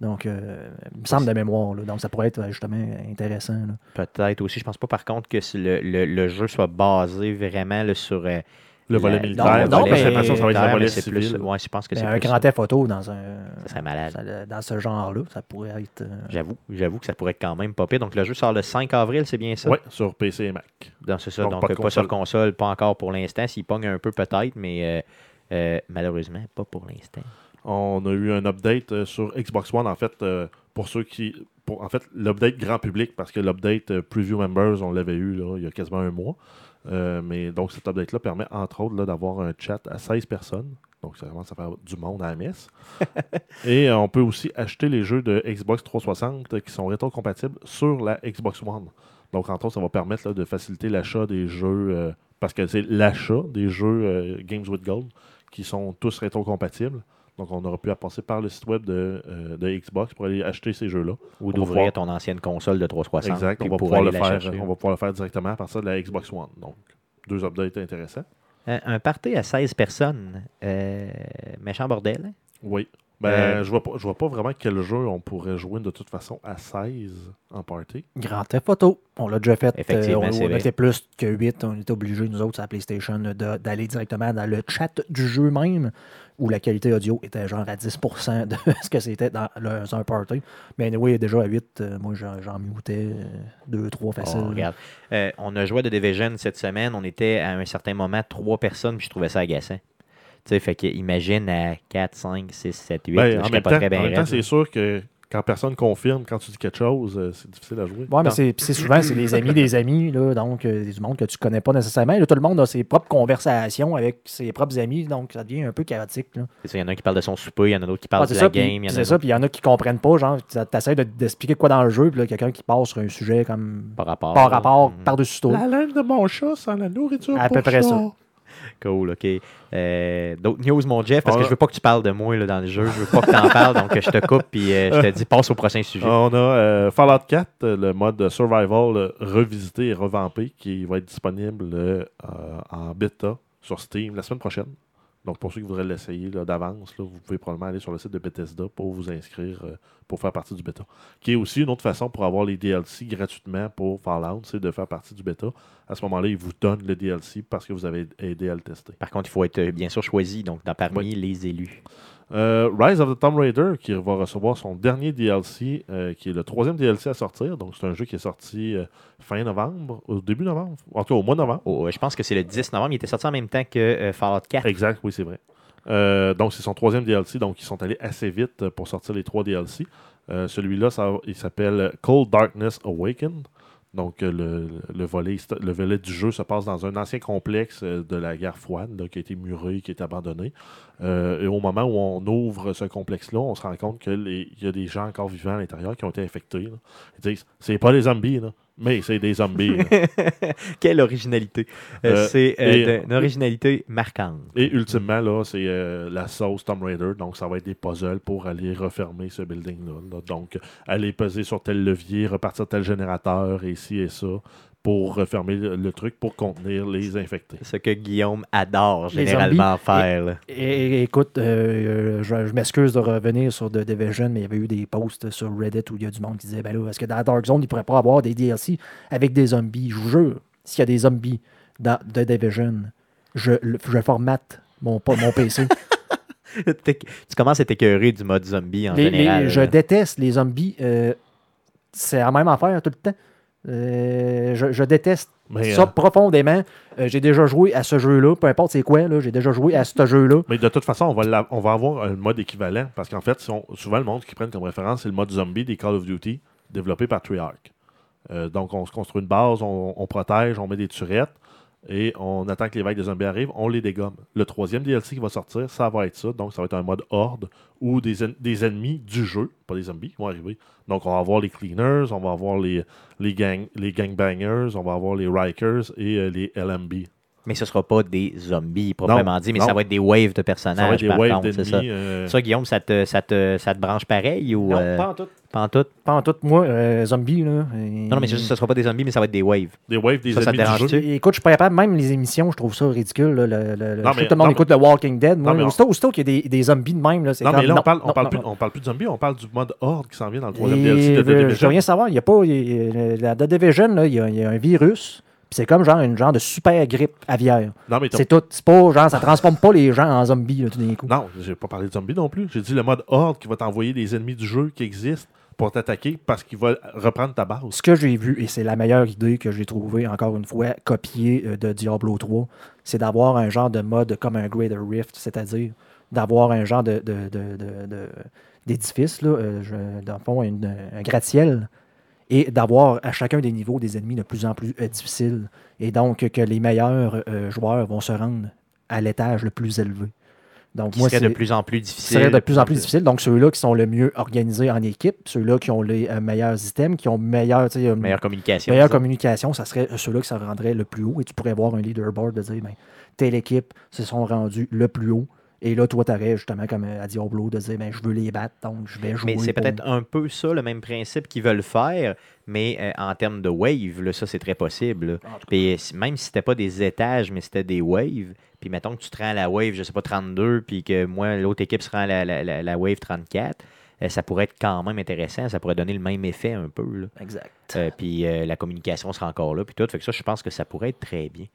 Donc, euh, il me semble de mémoire. là. Donc, ça pourrait être euh, justement intéressant. Peut-être aussi. Je pense pas, par contre, que le, le- le jeu soit basé vraiment là, sur. euh, Le volet la- militaire. non, mais- l'impression que ça va être le militaire, volet mais c'est plus- civil. ouais, je pense que c'est un plus grand ça. photo dans, un, Ça serait malade. ça- dans ce genre-là, ça pourrait être. euh, J'avoue, j'avoue que ça pourrait être quand même pas pire. Donc le jeu sort le 5 avril, c'est bien ça? Oui, sur PC et Mac. Donc c'est ça. Donc, Donc, pas sur console. console, pas encore pour l'instant. S'il pogne un peu peut-être, mais euh, euh, malheureusement, pas pour l'instant. On a eu un update euh, sur Xbox One, en fait, euh, pour ceux qui. Pour, en fait, l'update grand public, parce que l'update Preview Members, on l'avait eu là, il y a quasiment un mois. Euh, mais donc, cet update-là permet, entre autres, là, d'avoir un chat à 16 personnes. Donc, ça commence à faire du monde à la messe. Et on peut aussi acheter les jeux de Xbox 360 qui sont rétro-compatibles sur la Xbox One. Donc, entre autres, ça va permettre là, de faciliter l'achat des jeux, euh, parce que c'est l'achat des jeux euh, Games with Gold qui sont tous rétro-compatibles. Donc, on aura pu passer par le site web de, euh, de Xbox pour aller acheter ces jeux-là. Ou d'ouvrir pouvoir- ton ancienne console de 360. Exact. puis On va, pouvoir le faire, on va pouvoir le faire directement à partir de la Xbox One. Donc, deux updates intéressants. Un, un party à 16 personnes, euh, méchant bordel. Oui. Ben, Euh, je vois pas, je vois pas vraiment quel jeu on pourrait jouer de toute façon à 16 en party. Grand theft photo. On l'a déjà fait. Effectivement, euh, on, était plus que 8. On était obligés, nous autres, à la PlayStation, de- d'aller directement dans le chat du jeu même, où la qualité audio était genre à 10% de ce que c'était dans le, un party. Mais oui, déjà à 8, euh, moi, j'en mutais 2, 3 facile. Oh, regarde. Euh, on a joué The Division cette semaine. On était à un certain moment trois personnes, puis je trouvais ça agaçant. Tu sais, fait que imagine à 4, 5, 6, 7, 8. Ben, là, en je même pas temps, très en bien même temps, c'est sûr que quand personne confirme, quand tu dis quelque chose, euh, c'est difficile à jouer. Ouais, mais c'est souvent, c'est les amis des amis, là, donc euh, du monde que tu connais pas nécessairement. Là, tout le monde a ses propres conversations avec ses propres amis, donc ça devient un peu chaotique. là. C'est ça, Il y en a un qui parle de son souper, il y en a d'autres qui parlent Ah, de la game. c'est ça, puis il y en a qui comprennent pas, genre, tu essaies d'expliquer quoi dans le jeu, puis là, quelqu'un qui passe sur un sujet comme par rapport. par rapport, Mhm. par-dessus tout. La laine de mon chat sans la nourriture. À pour peu près ça. Cool, ok. Euh, D'autres news, mon Jeff, parce que a- je veux pas que tu parles de moi là, dans le jeu. Je veux pas que tu en parles, donc je te coupe puis euh, je te dis passe au prochain sujet. On a euh, Fallout 4, euh, le mode survival revisité et revampé qui va être disponible en bêta sur Steam la semaine prochaine. Donc pour ceux qui voudraient l'essayer d'avance, vous pouvez probablement aller sur le site de Bethesda pour vous inscrire euh, pour faire partie du bêta. Qui est aussi une autre façon pour avoir les DLC gratuitement pour Fallout, c'est de faire partie du bêta. À ce moment-là, ils vous donnent le DLC parce que vous avez aidé à le tester. Par contre, il faut être euh, bien sûr choisi, donc dans, parmi Oui. les élus. Euh, Rise of the Tomb Raider qui va recevoir son dernier DLC, euh, qui est le troisième DLC à sortir. Donc c'est un jeu qui est sorti euh, fin novembre, au début novembre, en tout cas au mois de novembre. Oh, je pense que c'est le 10 novembre. Il était sorti en même temps que Fallout 4. Exact, oui, c'est vrai. Donc, c'est son troisième DLC, donc ils sont allés assez vite pour sortir les trois DLC. Celui-là, il s'appelle Cold Darkness Awakened. Donc, euh, le, le volet, le volet du jeu se passe dans un ancien complexe euh, de la guerre froide qui a été muré, qui été abandonné. Euh, et au moment où on ouvre ce complexe-là, on se rend compte qu'il y a des gens encore vivants à l'intérieur qui ont été infectés. Ils disent c'est pas des zombies, là, Mais c'est des zombies. Quelle originalité. Euh, Euh, c'est euh, une originalité marquante. Et ultimement, là, c'est euh, la sauce Tomb Raider. Donc, ça va être des puzzles pour aller refermer ce building-là. là. Donc, aller peser sur tel levier, repartir tel générateur, et ci et ça, pour refermer le, le truc pour contenir les infectés. Ce que Guillaume adore Les généralement faire. Et, et écoute, euh, euh, je, je m'excuse de revenir sur The Division, mais il y avait eu des posts sur Reddit où il y a du monde qui disait ben là, est-ce que dans Dark Zone, il pourrait pas avoir des DLC avec des zombies? Je vous jure, s'il y a des zombies dans The Division, je, je formate mon, mon PC. Tu commences à t'écœurer du mode zombie en Les- les- général. je déteste les zombies. euh, c'est la même affaire tout le temps. Euh, je, je déteste Mais, ça euh, profondément. Euh, j'ai déjà joué à ce jeu-là, peu importe c'est quoi, j'ai déjà joué à ce jeu-là. mais de toute façon, on va, la- on va avoir un mode équivalent. Parce qu'en fait, si on- souvent, le monde qui prennent comme référence, c'est le mode zombie des Call of Duty développé par Treyarch. Donc, on se construit une base, on, on protège, on met des turettes et on attend que les vagues de zombies arrivent, on les dégomme. Le troisième DLC qui va sortir, ça va être ça. Donc, ça va être un mode horde où des, des ennemis du jeu, pas des zombies, vont arriver. Donc, on va avoir les cleaners, on va avoir les, les, les gangbangers, on va avoir les rikers et euh, les LMB. Mais ce ne sera pas des zombies proprement Non, dit, mais non. ça va être des waves de Ça va personnages. être des par waves contre, c'est ça. euh, Ça, Guillaume, ça te, ça, te, ça te branche pareil ou Non, euh, pas en tout. pas en tout? Pas en tout, moi, euh, zombie, là. Non, non, mais c'est juste, ce ne sera pas des zombies, mais ça va être des waves. des waves des Ça, ça te ennemis du jeu. Et Écoute, je suis pas capable, même les émissions, je trouve ça ridicule. là, le, le- Non, mais- tout le monde non, écoute le Walking Dead. Moi, Non, mais aussitôt, aussitôt qu'il y a des, des zombies de même, là, c'est Non, comme, mais là, on parle, on parle plus, on parle plus de zombies, on parle du mode horde qui s'en vient dans le troisième Et, DLC de The euh, Je veux Division. rien savoir. Il y a pas. la The Division, il y a un virus. C'est comme genre une genre de super grippe aviaire. Non, mais C'est tout. C'est pas genre, ça transforme pas les gens en zombies, là, tout d'un coup. Non, j'ai pas parlé de zombies non plus. J'ai dit le mode horde qui va t'envoyer des ennemis du jeu qui existent pour t'attaquer parce qu'il va reprendre ta base. Ce que j'ai vu, et c'est la meilleure idée que j'ai trouvée, encore une fois, copiée euh, de Diablo 3, c'est d'avoir un genre de mode comme un Greater Rift, c'est-à-dire d'avoir un genre de, de- de- de- de- d'édifice, là, euh, je- dans le fond, une- un gratte-ciel, et d'avoir à chacun des niveaux des ennemis de plus en plus euh, difficiles, et donc que les meilleurs euh, joueurs vont se rendre à l'étage le plus élevé. Donc, Qui moi, serait de plus en plus difficile. serait de plus en plus difficile. Donc, ceux-là qui sont le mieux organisés en équipe, ceux-là qui ont les euh, meilleurs systèmes, qui ont meilleur, euh, Meilleure communication. meilleure disons. communication, ça serait ceux-là qui se rendraient le plus haut. Et tu pourrais voir un leaderboard de dire, ben, telle équipe se sont rendus le plus haut. Et là, toi, tu aurais justement, comme euh, à Diablo, de dire, ben, je veux les battre, donc je vais jouer. Mais c'est peut-être un peu ça, le même principe qu'ils veulent faire, mais euh, en termes de wave, là, ça c'est très possible. Puis, si- même si c'était pas des étages, mais c'était des waves, puis mettons que tu te rends à la wave, je sais pas, 32, puis que moi, l'autre équipe se rend à la, la- la- la wave 34, euh, ça pourrait être quand même intéressant, ça pourrait donner le même effet un peu. là. Exact. Euh, puis euh, la communication sera encore là, puis tout. Fait que ça, je pense que ça pourrait être très bien.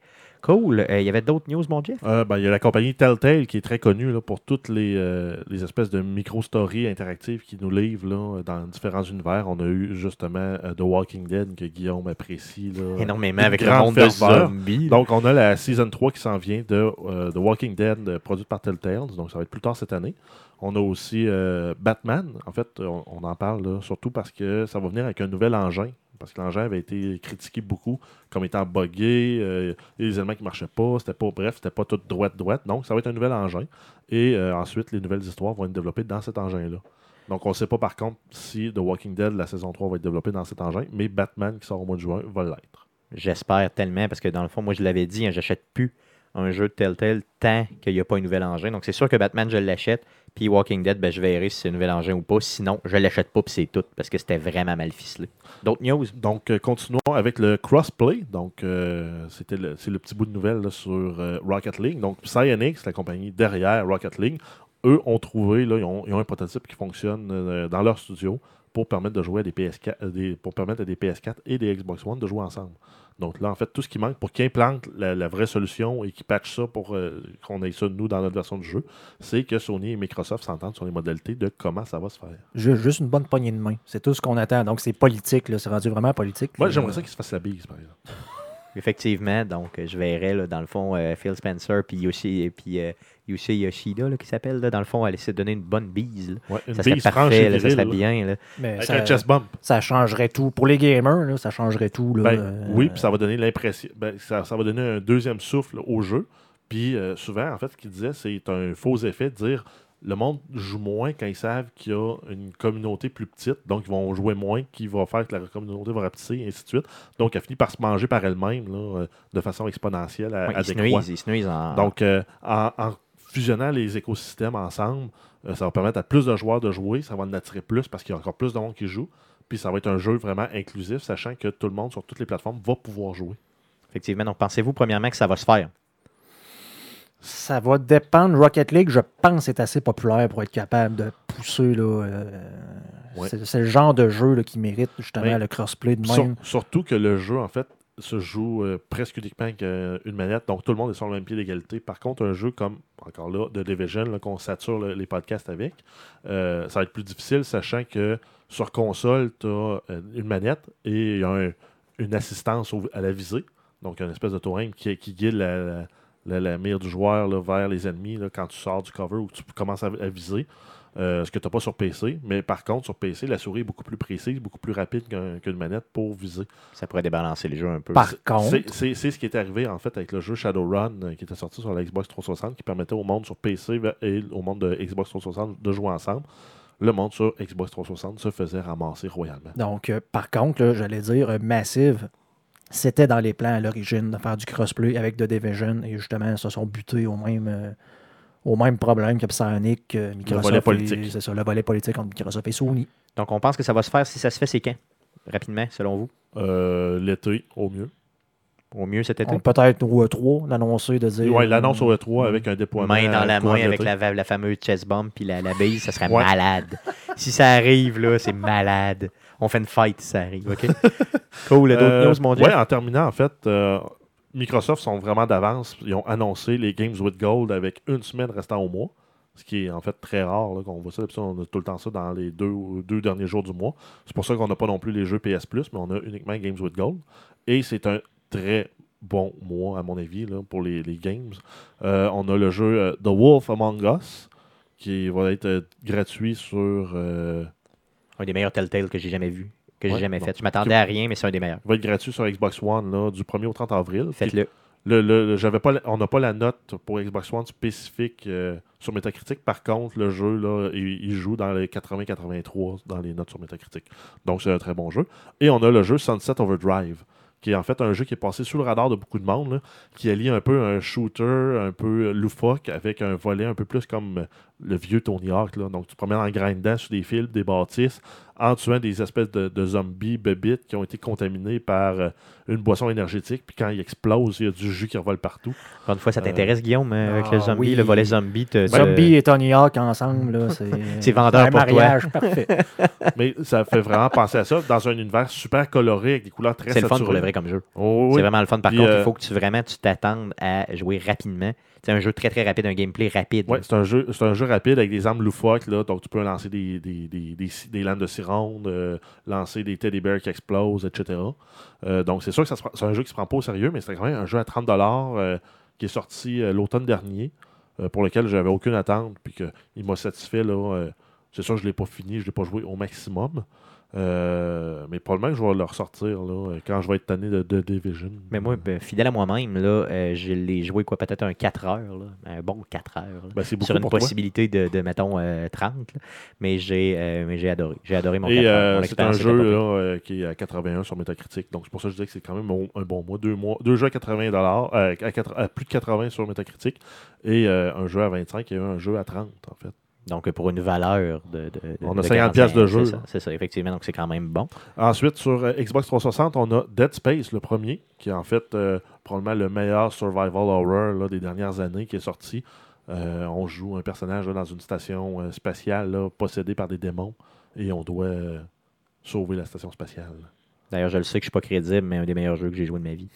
Cool. Euh, Il y avait d'autres news, mon Jeff? Euh, ben, il y a la compagnie Telltale qui est très connue là, pour toutes les, euh, les espèces de micro-stories interactives qu'ils nous livrent là, dans différents univers. On a eu justement euh, The Walking Dead que Guillaume apprécie. Là, Énormément avec le monde de ferveur. zombies. Donc, on a la Season 3 qui s'en vient de euh, The Walking Dead, euh, produite par Telltale. Donc, ça va être plus tard cette année. On a aussi euh, Batman. En fait, on, en parle surtout parce que ça va venir avec un nouvel engin. Parce que l'engin avait été critiqué beaucoup comme étant buggé. euh, des éléments qui ne marchaient pas. C'était pas, bref, c'était pas tout droite-droite. Donc, ça va être un nouvel engin. Et euh, ensuite, les nouvelles histoires vont être développées dans cet engin-là. Donc, on ne sait pas par contre si The Walking Dead, la saison 3, va être développée dans cet engin. Mais Batman, qui sort au mois de juin, va l'être. J'espère tellement, parce que dans le fond, moi, je l'avais dit, hein, j'achète plus un jeu de Telltale tant qu'il n'y a pas un nouvel engin. Donc, c'est sûr que Batman, je l'achète. Puis Walking Dead, ben, je verrai si c'est un nouvel engin ou pas. Sinon, je l'achète pas, puis c'est tout, parce que c'était vraiment mal ficelé. D'autres news? Donc, euh, continuons avec le crossplay. Donc, euh, c'était c'est le petit bout de nouvelle sur euh, Rocket League. Donc, Psyonix, la compagnie derrière Rocket League, eux ont trouvé, là, ils, ont, ils ont un prototype qui fonctionne dans leur studio pour permettre de jouer à des PS4, euh, des- pour permettre à des PS4 et des Xbox One de jouer ensemble. Donc là, en fait, tout ce qui manque pour qu'ils implantent la, la vraie solution et qu'ils patchent ça pour euh, qu'on ait ça, nous, dans notre version du jeu, c'est que Sony et Microsoft s'entendent sur les modalités de comment ça va se faire. Ju- Juste une bonne poignée de main. C'est tout ce qu'on attend. Donc, c'est politique. là. C'est rendu vraiment politique. Moi, Euh, j'aimerais ça qu'ils se fassent la bise, par exemple. Effectivement, donc je verrai, là, dans le fond, euh, Phil Spencer puis Yoshi, et puis, euh, Yusuke Yoshida, là, qui s'appelle, là, dans le fond, elle essaie de donner une bonne bise. là. Ouais, une Ça serait bise franche parfait, là, ça serait là. bien. là. Mais Avec ça, un chest bump. ça changerait tout. Pour les gamers, là, ça changerait tout. Là, Ben, Euh, oui, puis ça va donner l'impression. ben, ça, ça va donner un deuxième souffle au jeu. Puis euh, souvent, en fait, ce qu'il disait, c'est un faux effet de dire le monde joue moins quand ils savent qu'il y a une communauté plus petite. Donc, ils vont jouer moins, qui va faire que la communauté va rapetisser, et ainsi de suite. Donc, elle finit par se manger par elle-même là, euh, de façon exponentielle à, Ouais, à ils, se nuisent, ils se nuisent en. Donc, euh, en, en fusionnant les écosystèmes ensemble, euh, ça va permettre à plus de joueurs de jouer, ça va en attirer plus parce qu'il y a encore plus de monde qui joue. Puis ça va être un jeu vraiment inclusif, sachant que tout le monde sur toutes les plateformes va pouvoir jouer. effectivement. Donc, pensez-vous, premièrement, que ça va se faire? Ça va dépendre. Rocket League, je pense, est assez populaire pour être capable de pousser. Là, euh, Ouais. c'est, c'est le genre de jeu là, qui mérite justement le crossplay de Sur- même. surtout que le jeu, en fait, se joue euh, presque uniquement avec euh, une manette, donc tout le monde est sur le même pied d'égalité. Par contre, un jeu comme, encore là, de Division, qu'on sature le- les podcasts avec, euh, ça va être plus difficile, sachant que sur console, tu as une manette et il y a un- une assistance à la visée, donc une espèce de tourelle qui, guide la, la- mire du joueur vers les ennemis quand tu sors du cover ou que tu commences à viser. Euh, ce que tu n'as pas sur PC. Mais par contre, sur PC, la souris est beaucoup plus précise, beaucoup plus rapide qu'un- qu'une manette pour viser. Ça pourrait débalancer les jeux un peu. Par contre, C'est- ce qui est arrivé en fait avec le jeu Shadowrun euh, qui était sorti sur la Xbox 360 qui permettait au monde sur PC et au monde de Xbox 360 de jouer ensemble. Le monde sur Xbox 360 se faisait ramasser royalement. Donc, euh, par contre, j'allais dire, euh, Massive, c'était dans les plans à l'origine de faire du crossplay avec The Division et justement, ils se sont butés au même, euh, au même problème que Psyonic, euh, Microsoft. volet et- politique. C'est ça, le volet politique entre Microsoft et Sony. Donc, on pense que ça va se faire. Si ça se fait, c'est quand? Rapidement, selon vous? Euh, L'été, au mieux. Au mieux cet été? Peut-être au E3 l'annoncer de dire. Ouais, l'annonce au E3 euh, avec un déploiement. Main dans la main avec la, la fameuse chest bump puis la, la bise, ça serait Ouais. malade. Si ça arrive, là, c'est malade. On fait une fight si ça arrive, OK? cool. D'autres Euh, news, mon Dieu? ouais, en terminant, en fait, euh, Microsoft sont vraiment d'avance. Ils ont annoncé les Games with Gold avec une semaine restant au mois. Ce qui est en fait très rare qu'on voit ça. On a tout le temps ça dans les deux, deux derniers jours du mois. C'est pour ça qu'on n'a pas non plus les jeux PS Plus, mais on a uniquement Games with Gold. Et c'est un très bon mois, à mon avis, pour les, games. Euh, on a le jeu euh, The Wolf Among Us, qui va être euh, gratuit sur. Un des meilleurs Telltale que j'ai jamais vu, que j'ai Ouais, jamais fait. Je m'attendais à rien, mais c'est un des meilleurs. va être gratuit sur Xbox One là, du 1er au 30 avril. Faites-le. Le, le- j'avais pas, on n'a pas la note pour Xbox One spécifique euh, sur Metacritic. Par contre, le jeu, là, il, il joue dans les 80-83 dans les notes sur Metacritic. Donc, c'est un très bon jeu. Et on a le jeu Sunset Overdrive, qui est en fait un jeu qui est passé sous le radar de beaucoup de monde, là, qui allie un peu un shooter un peu loufoque avec un volet un peu plus comme le vieux Tony Hawk. Là. Donc, tu te promènes en grindant sur des fils, des bâtisses, en tuant des espèces de, de zombies bébites qui ont été contaminés par euh, une boisson énergétique. Puis quand ils explosent, il y a du jus qui revole partout. Encore une fois, ça t'intéresse, Guillaume, euh, avec le ah, zombie, oui. le volet zombie? te- te- Zombie et Tony Hawk ensemble, là, c'est. C'est vendeur un pour toi. mariage parfait. Mais ça fait vraiment penser à ça dans un univers super coloré avec des couleurs très C'est le fun saturées. pour le vrai comme jeu. Oh, oui. C'est vraiment le fun. Par Puis, contre, euh, il faut que tu vraiment tu t'attendes à jouer rapidement. C'est un jeu très très rapide, un gameplay rapide. Ouais, c'est un jeu, un jeu rapide avec des armes loufoques, là, donc tu peux lancer des, des, des, des, lames de cironde, euh, lancer des teddy bears qui explosent, etc. Euh, donc c'est sûr que c'est un jeu qui se prend pas au sérieux, mais c'est quand même un jeu à 30$ euh, qui est sorti euh, l'automne dernier, pour lequel j'avais aucune attente, puis qu'il m'a satisfait. Là, c'est sûr que je ne l'ai pas fini, je ne l'ai pas joué au maximum. Euh, mais probablement que je vais le ressortir là, euh, quand je vais être tanné de, de Division. Mais moi, ben, fidèle à moi-même, là, euh, je l'ai joué quoi, peut-être un 4 heures, là, un bon 4 heures. là, Ben, sur une possibilité de, de, mettons, euh, 30. là. Mais j'ai mais j'ai adoré. J'ai adoré mon 4 Et heures. Mon c'est un jeu là, qui est à 81 sur Metacritic. Donc c'est pour ça que je disais que c'est quand même un, bon mois. Deux, mois. deux jeux à 80 dollars, à, à plus de 80 sur Metacritic et un jeu à 25 et un jeu à 30 en fait. Donc, pour une valeur de. de- de- On a de 50 45, piastres de jeu, C'est ça, effectivement. Donc, c'est quand même bon. Ensuite sur euh, Xbox 360, on a Dead Space le premier, qui est en fait euh, probablement le meilleur survival horror là, des dernières années qui est sorti. Euh, on joue un personnage là, dans une station euh, spatiale là, possédée par des démons et on doit sauver la station spatiale. D'ailleurs, je le sais que je suis pas crédible, mais un des meilleurs jeux que j'ai joué de ma vie.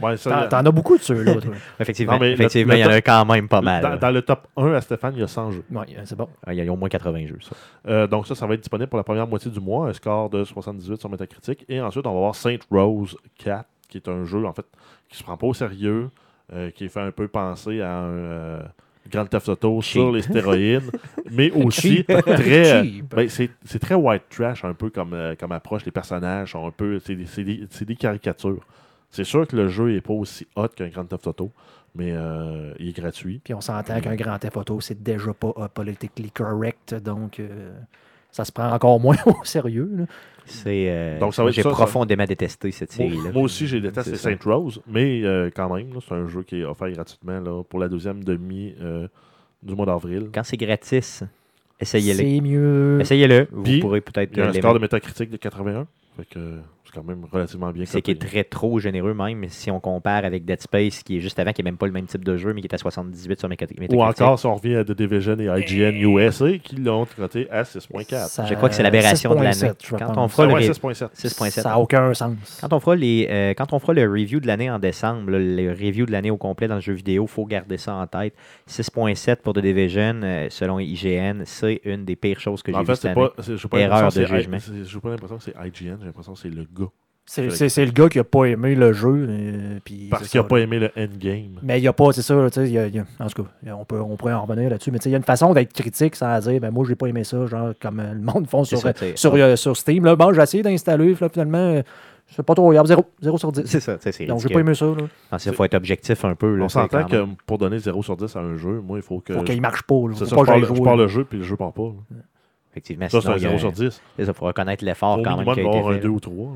Ouais, ça, T'en as beaucoup de ceux-là, toi. Effectivement, Non, mais le- effectivement le il y en a quand même pas mal. dans, le top 1 à Stéphane, il y a 100 jeux. Ouais, c'est bon. Ah, Il y a au moins 80 jeux, ça. Euh, donc ça, ça va être disponible pour la première moitié du mois, un score de 78 sur Metacritic. Et ensuite, on va avoir Saint Rose 4, qui est un jeu en fait qui se prend pas au sérieux, euh, qui fait un peu penser à un euh, Grand Theft Auto sur Cheap. les stéroïdes, mais aussi très... euh, Cheap. ben, c'est c'est très white trash un peu comme, euh, comme approche. Les personnages sont un peu... C'est des, c'est des- c'est des caricatures. C'est sûr que le jeu n'est pas aussi hot qu'un Grand Theft Auto, mais euh, il est gratuit. Puis on s'entend qu'un grand Theft Auto, c'est déjà pas euh, politically correct, donc euh, ça se prend encore moins au sérieux. là. C'est, euh, Donc, ça va moi, être j'ai ça, ça. profondément détesté cette série-là. moi aussi, j'ai détesté. Saint Rose, mais euh, quand même, là, c'est un jeu qui est offert gratuitement là, pour la deuxième demi euh, du mois d'avril. Quand c'est gratis, essayez-le. C'est mieux. Essayez-le. Vous Puis, pourrez peut-être Il y a un score de métacritique de 81, fait que euh, c'est quand même relativement bien C'est qui est très trop généreux même si on compare avec Dead Space qui est juste avant, qui n'est même pas le même type de jeu, mais qui est à 78 sur Metacritic. Ou encore, si on revient à The Division et IGN USA, qui l'ont coté à 6.4. Ça- Je crois que c'est l'aberration de l'année. 6.7, je Quand on fera Ah le ouais, ré- 6.7. 6.7. Ça n'a aucun sens. Quand on fera les, euh, quand on fera le review de l'année en décembre, là, le review de l'année au complet dans le jeu vidéo, il faut garder ça en tête. 6.7 pour The Division, euh, selon IGN, c'est une des pires choses que j'ai En vues fait, cette année. pas, Erreur de jugement. J'ai pas l'impression que c'est IGN, j'ai l'impression que c'est le gars. C'est c'est- c'est le gars qui a pas aimé le jeu. euh, puis Parce qu'il a ça, pas aimé le endgame. Mais il n'y a pas, c'est ça, là, tu sais, il y a- il y a- en tout cas, on, peut, on pourrait en revenir là-dessus, mais tu sais, il y a une façon d'être critique sans dire, ben moi, j'ai pas aimé ça, genre, comme euh, le monde font sur, ça, euh, sur Steam. Là, bon, j'ai essayé d'installer, finalement, c'est pas trop regardable, 0, 0 sur 10. C'est ça, c'est Donc, j'ai pas aimé ça, là. Ah, Il faut être objectif un peu. Là, On s'entend que pour donner 0 sur 10 à un jeu, moi, il faut que. Faut qu'il marche pas, là. C'est Faut ça, pas je parle, je parle là. le jeu, puis le jeu part pas. là. Effectivement, Ça, c'est un il y a 0 sur 10. C'est ça, il faut reconnaître l'effort quand même il avoir un fait. 2 là. ou 3.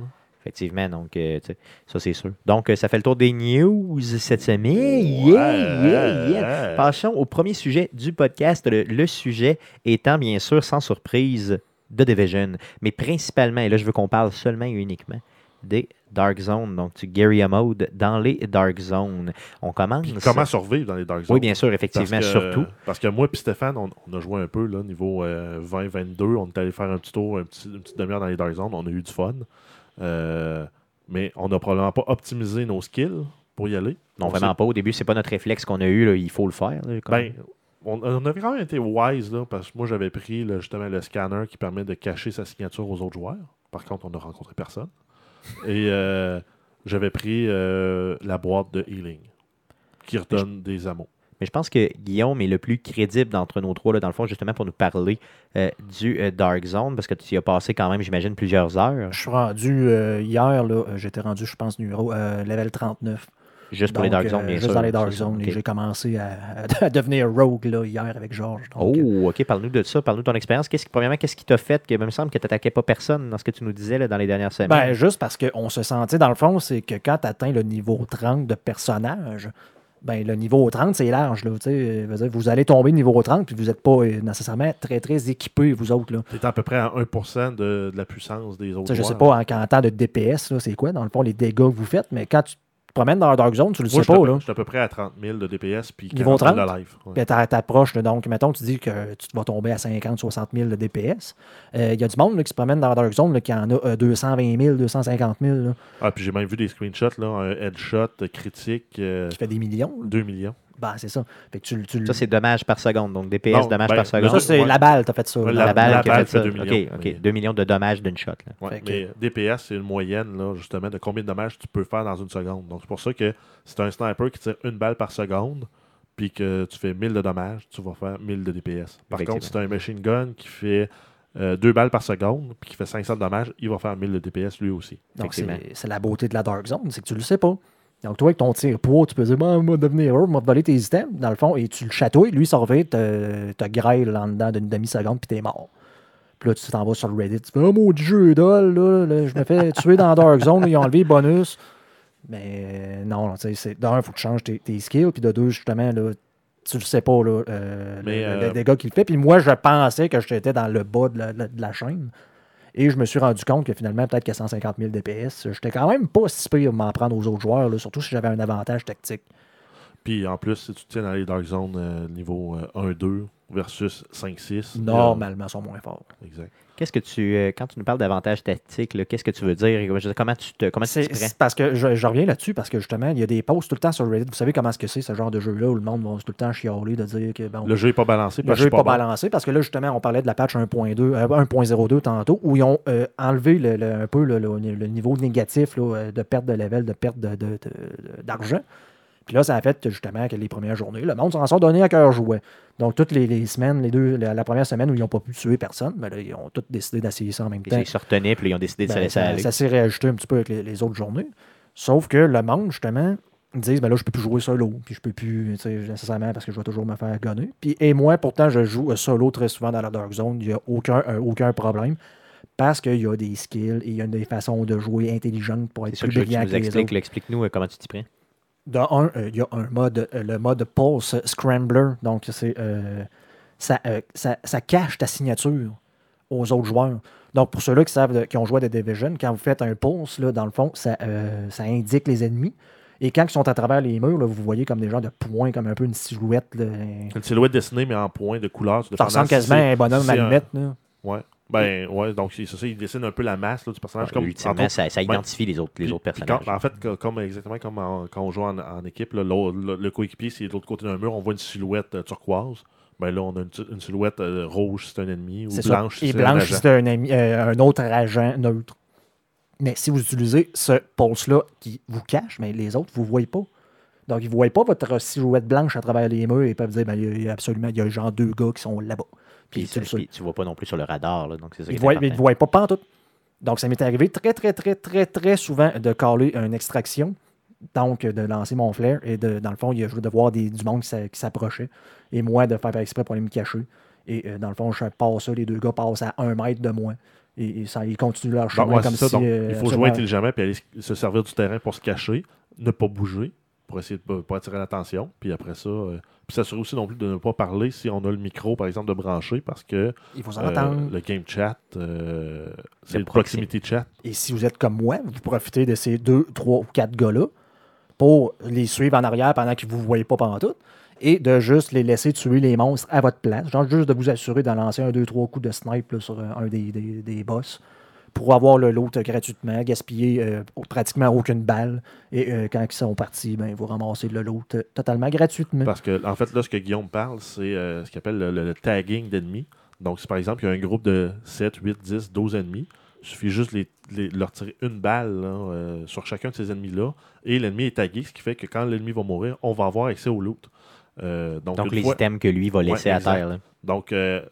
Effectivement, donc euh, ça c'est sûr. Donc euh, ça fait le tour des news cette semaine. Yeah, yeah, yeah. Passons au premier sujet du podcast. Le, le sujet étant bien sûr, sans surprise, de Division, mais principalement, et là je veux qu'on parle seulement et uniquement des Dark Zones, donc du guerrilla mode dans les Dark Zones. On commence. Puis comment survivre dans les Dark Zones? Oui, bien sûr, Parce effectivement, que- surtout. Parce que moi et Stéphane, on, on a joué un peu, là, niveau euh, 20-22. On est allé faire un petit tour, un petit, une petite demi-heure dans les Dark Zones. On a eu du fun. Euh, mais on n'a probablement pas optimisé nos skills pour y aller. Non, On vraiment pas. Au début, c'est pas notre réflexe qu'on a eu. là, il faut le faire. là, Ben, on, on avait quand même été wise, là, parce que moi, j'avais pris là, justement le scanner qui permet de cacher sa signature aux autres joueurs. Par contre, on n'a rencontré personne. Et euh, j'avais pris euh, la boîte de healing qui redonne des amaux. Mais je pense que Guillaume est le plus crédible d'entre nous trois, là, dans le fond, justement pour nous parler euh, du euh, Dark Zone, parce que tu y as passé quand même, j'imagine, plusieurs heures, Je suis rendu, euh, hier, là, j'étais rendu, je pense, numéro, level 39. juste pour les Dark Zones, bien juste sûr. dans les Dark Zones. Et ok. j'ai commencé à, à devenir rogue, là, hier, avec Georges. Oh, ok, parle-nous de ça, parle-nous de ton expérience. Qu'est-ce qui, premièrement, qu'est-ce qui t'a fait que, il me semble que tu n'attaquais pas personne dans ce que tu nous disais là, dans les dernières semaines? Ben, juste parce qu'on se sentait, dans le fond, c'est que quand tu atteins le niveau 30 de personnage, ben, le niveau 30, c'est large. Là, sais. Dire, vous allez tomber niveau 30, puis vous n'êtes pas euh, nécessairement très, très équipés, vous autres. Là. T'es à peu près à 1% de, de la puissance des autres sais, je sais joueurs. pas en, en temps de DPS, là, c'est quoi, dans le fond, les dégâts que vous faites, mais quand tu promènes dans la Dark Zone, tu le Moi, sais je pas. Là. suis à peu près à 30 000 de DPS puis Niveau 40 000 de 30? life. ouais. Puis t'a- t'approches, donc, mettons, tu dis que tu vas tomber à 50, 60 000 de DPS. Euh, Il y a du monde là, qui se promène dans la Dark Zone là, qui en a euh, 220 000, 250 000, là, Ah, puis j'ai même vu des screenshots, là, un headshot critique, euh, qui fait des millions. là. 2 millions. Ben, c'est ça. Fait que tu, le- tu le- Ça, c'est dommage par seconde. Donc, DPS, Non, dommages ben, par seconde. Ça, c'est Ouais. la balle, t'as fait ça. Ouais, la, la- balle la qui a balle fait fait ça. 2 OK, millions. OK. Mais- 2 millions de dommages d'une shot. là. Ouais, Fait que- mais DPS, c'est une moyenne, là, justement, de combien de dommages tu peux faire dans une seconde. Donc, c'est pour ça que c'est un sniper qui tire une balle par seconde, puis que tu fais 1000 de dommages, tu vas faire 1000 de DPS. Par contre, si tu as un machine gun qui fait 2 balles par seconde, puis qui fait 500 de dommages, il va faire 1000 de DPS lui aussi. Donc, c'est la beauté de la Dark Zone, c'est que tu le sais pas. Donc, toi, avec ton tir poids, tu peux dire, bon, moi, devenir heureux, moi, voler tes items, dans le fond, et tu le chatouilles, lui, s'en revient, te, te grêle en dedans d'une demi-seconde, puis t'es mort. Puis là, tu t'en vas sur le Reddit, tu fais, oh, maudit jeu d'ol, là, là, je me fais tuer dans Dark Zone, ils ont enlevé bonus. Mais euh, non, tu sais, d'un, il faut que tu changes tes, tes skills, puis de deux, justement, là, tu le sais pas, là, euh, Mais, le, euh, le dégât qu'il fait. Puis moi, je pensais que j'étais dans le bas la- de la chaîne. Et je me suis rendu compte que finalement, peut-être qu'à 150 000 DPS, j'étais quand même pas si pire m'en prendre aux autres joueurs, surtout si j'avais un avantage tactique. Puis en plus, si tu tiens dans les Dark Zones euh, niveau euh, 1-2 versus 5-6. Normalement, ils sont moins forts. euh, exact. Qu'est-ce que tu, euh, quand tu nous parles d'avantages tactiques, qu'est-ce que tu veux dire? Comment tu te, comment tu C'est parce que je, je reviens là-dessus parce que justement, il y a des posts tout le temps sur Reddit. Vous savez comment est-ce que c'est ce genre de jeu-là où le monde va tout le temps chialer de dire que bon, Le jeu n'est pas balancé. Le parce jeu que n'est pas balancé parce que là, justement, on parlait de la patch 1.2, euh, 1.02 tantôt, où ils ont euh, enlevé le- le- un peu le, le- le niveau négatif là, euh, de perte de level, de perte de- de- de- d'argent. Puis là, ça a fait que, justement que les premières journées, le monde s'en sont donné à cœur jouet. Donc, toutes les, les semaines, les deux, la, la première semaine où ils n'ont pas pu tuer personne, ben là, ils ont tous décidé d'essayer ça en même temps. Ils se retenaient, puis ils ont décidé de se Ben, laisser ça aller. ça s'est réajusté un petit peu avec les, les autres journées. Sauf que le monde, justement, ils disent ben là, je peux plus jouer solo, puis je peux plus, nécessairement, parce que je vais toujours me faire gonner. Puis, et moi, pourtant, je joue solo très souvent dans la Dark Zone, il n'y a aucun, euh, aucun problème. Parce qu'il y a des skills et il y a des façons de jouer intelligentes pour être plus que je veux que tu brillant nous que les expliques. autres. là. Explique-nous euh, comment tu t'y prends. De un, euh, il y a un mode, euh, le mode Pulse Scrambler. Donc, c'est euh, ça, euh, ça, ça cache ta signature aux autres joueurs. Donc, pour ceux-là qui savent, de- qui ont joué à The Division, quand vous faites un pulse, là, dans le fond, ça, ça indique les ennemis. Et quand ils sont à travers les murs, là, vous voyez comme des genres de points, comme un peu une silhouette. là. Une silhouette dessinée, mais en point de couleur. Ça ressemble quasiment à un bonhomme allumette. là. Ouais. Ben, ouais, donc c'est ça, il dessine un peu la masse là, du personnage. comme, Ultimement, ça, ça ben, identifie les autres, les puis- autres personnages. quand- en fait, co- comme, exactement comme en- quand on joue en, en équipe, là, le, le coéquipier, c'est de l'autre côté d'un mur, on voit une silhouette euh, turquoise. Ben là, on a une, silhouette euh, rouge si c'est un ennemi, ou blanche c'est un blanche, c'est un, euh, un autre agent neutre. Mais si vous utilisez ce pulse-là qui vous cache, mais les autres, vous ne voyez pas. Donc, ils ne voient pas votre silhouette blanche à travers les murs et peuvent dire ben, il y a- il y a absolument, il y a genre deux gars qui sont là-bas. Puis, Puis tu tu vois pas non plus sur le radar. Là, donc c'est ça Ils qui ne ne important. voient pas pantoute. Donc, ça m'est arrivé très, très, très, très, très souvent de caler une extraction. Donc, de lancer mon flair. Et de, dans le fond, il y a de voir des, du monde qui s'a- qui s'approchait. Et moi, de faire par exprès pour aller me cacher. Et euh, dans le fond, je passe ça, les deux gars passent à un mètre de moi. Et, et ça, ils continuent leur chemin ouais, comme ça, si. donc, euh, il faut absolument- jouer intelligemment puis aller se servir du terrain pour se cacher, ne pas bouger pour essayer de pas, pas attirer l'attention. Puis après ça, euh, puis s'assurer aussi non plus de ne pas parler si on a le micro, par exemple, de brancher parce que Il faut euh, le game chat, euh, c'est Le proximity chat. Et si vous êtes comme moi, vous profitez de ces deux, trois ou quatre gars-là pour les suivre en arrière pendant qu'ils ne vous voyez pas pendant tout et de juste les laisser tuer les monstres à votre place. Genre juste de vous assurer d'en lancer un, deux, trois coups de snipe là, sur un, un des, des- des boss pour avoir le lot gratuitement, gaspiller euh, pratiquement aucune balle. Et euh, quand ils sont partis, ben, vous ramassez le lot euh, totalement gratuitement. Parce que, en fait, là, ce que Guillaume parle, c'est euh, ce qu'il appelle le, le- le tagging d'ennemis. Donc, si par exemple, il y a un groupe de 7, 8, 10, 12 ennemis, il suffit juste de les, les- leur tirer une balle là, euh, sur chacun de ces ennemis-là, et l'ennemi est tagué, ce qui fait que quand l'ennemi va mourir, on va avoir accès au loot. Euh, donc, les fois- items que lui va laisser à exact. terre. là. Donc, euh,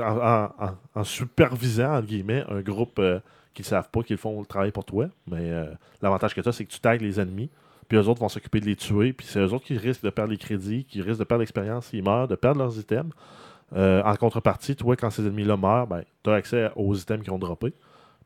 en, en- supervisant, entre guillemets, un groupe euh, qui ne savent pas qu'ils font le travail pour toi, mais euh, l'avantage que tu as, c'est que tu tags les ennemis, puis eux autres vont s'occuper de les tuer, puis c'est eux autres qui risquent de perdre les crédits, qui risquent de perdre l'expérience s'ils meurent, de perdre leurs items. Euh, en contrepartie, toi, quand ces ennemis-là meurent, ben, tu as accès aux items qui ont droppé,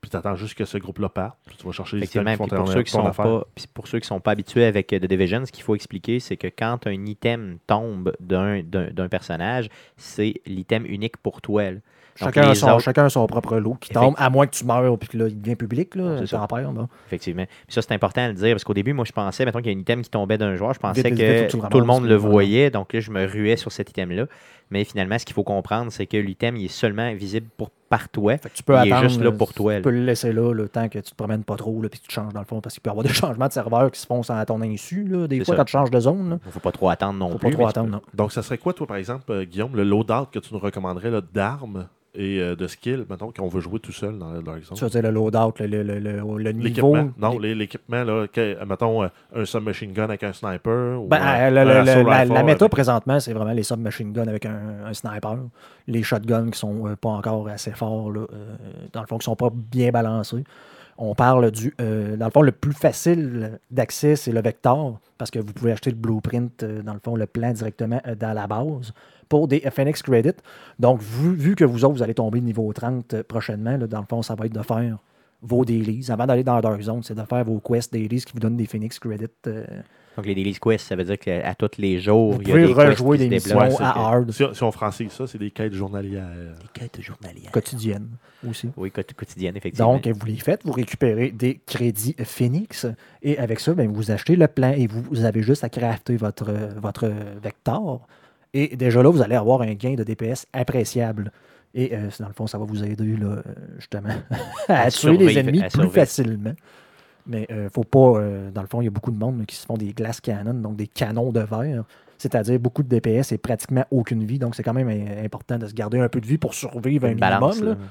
puis tu attends juste que ce groupe-là parte, puis tu vas chercher les items qui font pour ceux qui sont affaire. pas, puis pour ceux qui sont pas habitués avec euh, The Division, ce qu'il faut expliquer, c'est que quand un item tombe d'un d'un- d'un personnage, c'est l'item unique pour toi. là. Donc, Chacun, a son, autres- chacun a son propre lot qui tombe, à moins que tu meurs puis que là, il devient public. Là, C'est ça. t'en perds. Effectivement. Puis ça, c'est important à le dire parce qu'au début, moi, je pensais, mettons qu'il y a un item qui tombait d'un joueur, je pensais Vite, que vite, tu tout le monde le voyait. Donc là, je me ruais sur cet item-là. Mais finalement, ce qu'il faut comprendre, c'est que l'item, il est seulement visible pour, par toi. Fait que tu peux Il est juste là pour toi, Tu là. peux le laisser là le temps que tu te promènes pas trop, là, puis que tu changes dans le fond, parce qu'il peut y avoir des changements de serveur qui se font à ton insu. Là, des fois, ça. quand tu changes de zone, Il ne faut pas trop attendre non faut plus. pas trop attendre. non. Donc, ça serait quoi, toi, par exemple, euh, Guillaume, le loadout que tu nous recommanderais d'armes? Et euh, de skills, mettons, qu'on veut jouer tout seul dans la Dark Zone? Ça, c'est le loadout, le, le, le, le- niveau. L'équipement. Non, l'équipement, là, que- mettons, euh, un submachine gun avec un sniper. Ou Ben, un- euh, le- un la, rifle la méta avec- présentement, c'est vraiment les submachine guns avec un, un sniper. Les shotguns qui sont euh, pas encore assez forts, là, euh, dans le fond, qui sont pas bien balancés. On parle du. euh, dans le fond, le plus facile d'accès, c'est le vector, parce que vous pouvez acheter le blueprint, euh, dans le fond, le plan directement euh, dans la base pour des FNX credits. Donc, vu, que vous autres, vous allez tomber niveau 30 prochainement, dans le fond, ça va être de faire vos dailies. Avant d'aller dans Dark Zone, c'est de faire vos quests dailies qui vous donnent des Phoenix credits. Donc, les Daily Quest, ça veut dire qu'à tous les jours, vous il y a pouvez des quests rejouer qui des missions Ouais, à hard, Si, si on francise ça, c'est des quêtes journalières. Des quêtes journalières. quotidiennes aussi. Oui, quot- quotidienne, effectivement. Donc, vous les faites, vous récupérez des crédits Phoenix et avec ça, ben, vous achetez le plan et vous, vous avez juste à crafter votre, votre vector. Et déjà là, vous allez avoir un gain de DPS appréciable. Et euh, dans le fond, ça va vous aider là, euh, justement à, À tuer les ennemis plus survivre. facilement. Mais euh, faut pas, euh, dans le fond, il y a beaucoup de monde qui se font des glass cannons, donc des canons de verre, c'est-à-dire beaucoup de DPS et pratiquement aucune vie. Donc c'est quand même euh, important de se garder un peu de vie pour survivre un une balance. minimum. là. là.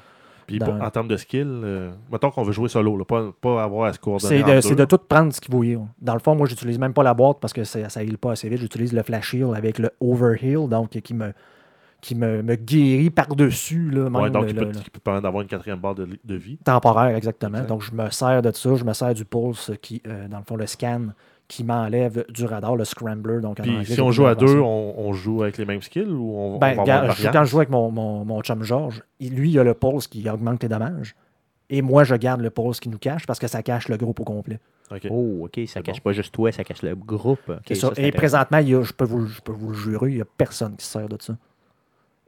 Puis Dans- en termes de skill, euh, mettons qu'on veut jouer solo, là, pas, pas avoir à se coordonner. C'est de, c'est de tout prendre ce qui vous heal. Dans le fond, moi, j'utilise même pas la boîte parce que ça, ça heal pas assez vite. J'utilise le flash heal avec le overheal, donc qui me, qui me, me guérit par-dessus. Ouais, donc, le- il peut, le- qui peut permettre d'avoir une quatrième barre de, de vie. temporaire, exactement. Exact. Donc, je me sers de ça. Je me sers du pulse qui, euh, dans le fond, le scan qui m'enlève du radar, le scrambler. Donc, Puis anglais, si on joue à deux, on, on joue avec les mêmes skills ou on, on Ben, va avoir je- variante? quand je joue avec mon, mon, mon chum George, il- lui, il a le pulse qui augmente les dommages. Et moi, je garde le pulse qui nous cache parce que ça cache le groupe au complet. Ok. Oh, OK, ça cache bon. pas juste toi, ça cache le groupe. Ça. Et présentement, il y a- je, peux vous, je peux vous le jurer, il n'y a personne qui se sert de ça.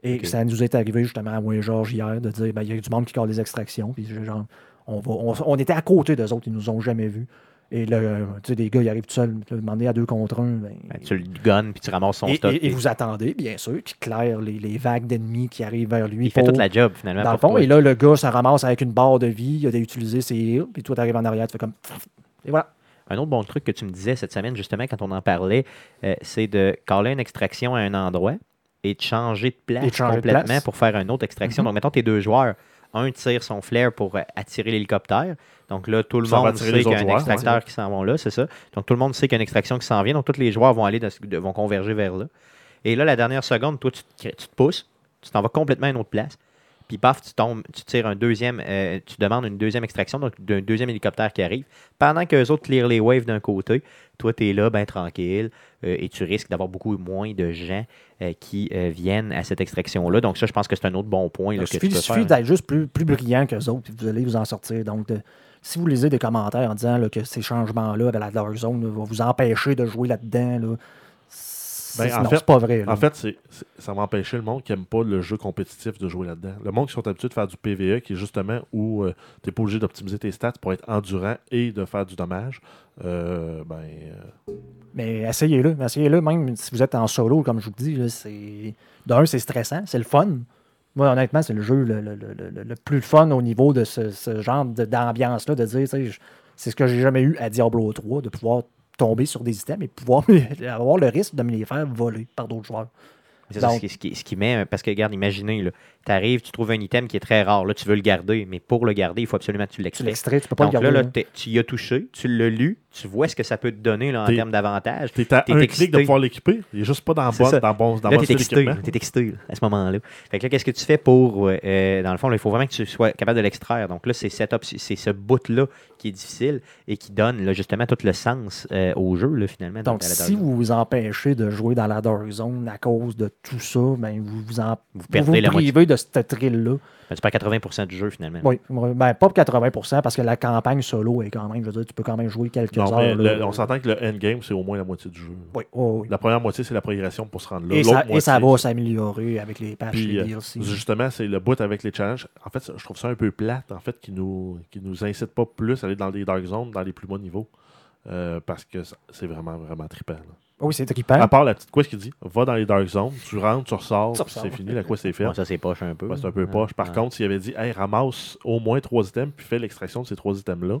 Et ça nous est arrivé justement à moi et Georges hier de dire ben, il y a du monde qui colle des extractions. Puis genre, on, va, on, on était à côté d'eux autres, ils nous ont jamais vus. Et là, tu sais, des gars, ils arrivent tout seuls, demander à deux contre un. ben, Ben, tu le gunnes puis tu ramasses son et, stock. et- vous attendez, bien sûr, qu'il claire les, les vagues d'ennemis qui arrivent vers lui. il fait toute la job, finalement. dans le fond, toi. et là, le gars se ramasse avec une barre de vie, il a utilisé ses heals, puis toi, tu arrives en arrière, tu fais comme. Et voilà. Un autre bon truc que tu me disais cette semaine, justement, quand on en parlait, euh, c'est de caler une extraction à un endroit et de changer de place de complètement place. pour faire une autre extraction. Mhm. Donc, mettons tes deux joueurs. Un tire son flair pour euh, attirer l'hélicoptère. Donc là, tout le Ça monde attirer sait qu'il y a un joueurs, extracteur ouais. qui s'en va là, c'est ça. Donc tout le monde sait qu'il y a une extraction qui s'en vient. Donc tous les joueurs vont aller dans vont converger vers là. Et là, la dernière seconde, toi, tu te, tu te pousses, tu t'en vas complètement à une autre place. Puis paf, tu tombes, tu tires un deuxième, euh, tu demandes une deuxième extraction, donc d'un deuxième hélicoptère qui arrive. Pendant que les autres clear les waves d'un côté, toi, tu es là, ben tranquille, et tu risques d'avoir beaucoup moins de gens euh, qui euh, viennent à cette extraction-là. Donc ça, je pense que c'est un autre bon point là, Il que tu suffit, suffit d'être juste plus, plus brillant qu'eux autres, puis vous allez vous en sortir. Donc, de- si vous lisez des commentaires en disant là, que ces changements-là avec la Dark Zone là, vont vous empêcher de jouer là-dedans, Ben, en non, fait- c'est pas vrai. là. En fait, c'est, c'est- ça va empêcher le monde qui n'aime pas le jeu compétitif de jouer là-dedans. Le monde qui sont habitués de faire du PVE, qui est justement où tu n'es pas obligé d'optimiser tes stats pour être endurant et de faire du dommage, euh, ben, euh, Mais essayez-le. Essayez-le, même si vous êtes en solo, comme je vous dis. là, c'est... D'un, c'est stressant, c'est le fun. Moi, honnêtement, c'est le jeu le, le- le- le- le plus fun au niveau de ce, ce genre de- d'ambiance-là, de dire, c'est ce que j'ai jamais eu à Diablo 3, de pouvoir tomber sur des items et pouvoir avoir le risque de me les faire voler par d'autres joueurs. C'est ça, Donc- ce, qui, ce qui- ce qui met, parce que regarde, imaginez, tu arrives, tu trouves un item qui est très rare, là, tu veux le garder, mais pour le garder, il faut absolument que tu Tu l'extrais. l'extrais, tu peux pas Donc le garder. là, là. t'es- tu y as touché, tu l'as lu, tu vois ce que ça peut te donner là, en termes d'avantages. t'es à un excité. clic de pouvoir l'équiper. Il est juste pas dans bon, dans bon, dans Là, bon t'es excité, là, à ce moment-là. Fait que là, qu'est-ce que tu fais pour, euh, euh, dans le fond, là, il faut vraiment que tu sois capable de l'extraire. Donc là, c'est cette op- c'est ce bout-là qui est difficile et qui donne là, justement tout le sens euh, au jeu, là, finalement. Donc, si vous vous empêchez de jouer dans la Dark Zone à cause de tout ça, ben, vous vous, en, Vous perdez vous la moitié. privez de cette thrill-là. Ben, tu perds 80% du jeu, finalement. Oui, ben, pas 80%, parce que la campagne solo est quand même, je veux dire, tu peux quand même jouer quelques Non, heures. mais là. le- on s'entend que le endgame, c'est au moins la moitié du jeu. Oui, oui, oui. La première moitié, c'est la progression pour se rendre là. Et, ça, et ça moitié, va s'améliorer avec les patchs Puis, et euh, les DLC. Justement, c'est le bout avec les challenges. En fait, je trouve ça un peu plate, en fait, qui nous, qui nous incite pas plus à aller dans les dark zones, dans les plus bas niveaux. Euh, parce que c'est vraiment, vraiment trippant. là. Oui, c'est trippant. À part la petite quest qui dit va dans les dark zones, tu rentres, tu ressors, c'est fini, la quest est faite. Ça, c'est poche un peu. Ouais, c'est un peu Ah, poche. Par ah. contre, s'il avait dit hey, ramasse au moins trois items, puis fais l'extraction de ces trois items-là.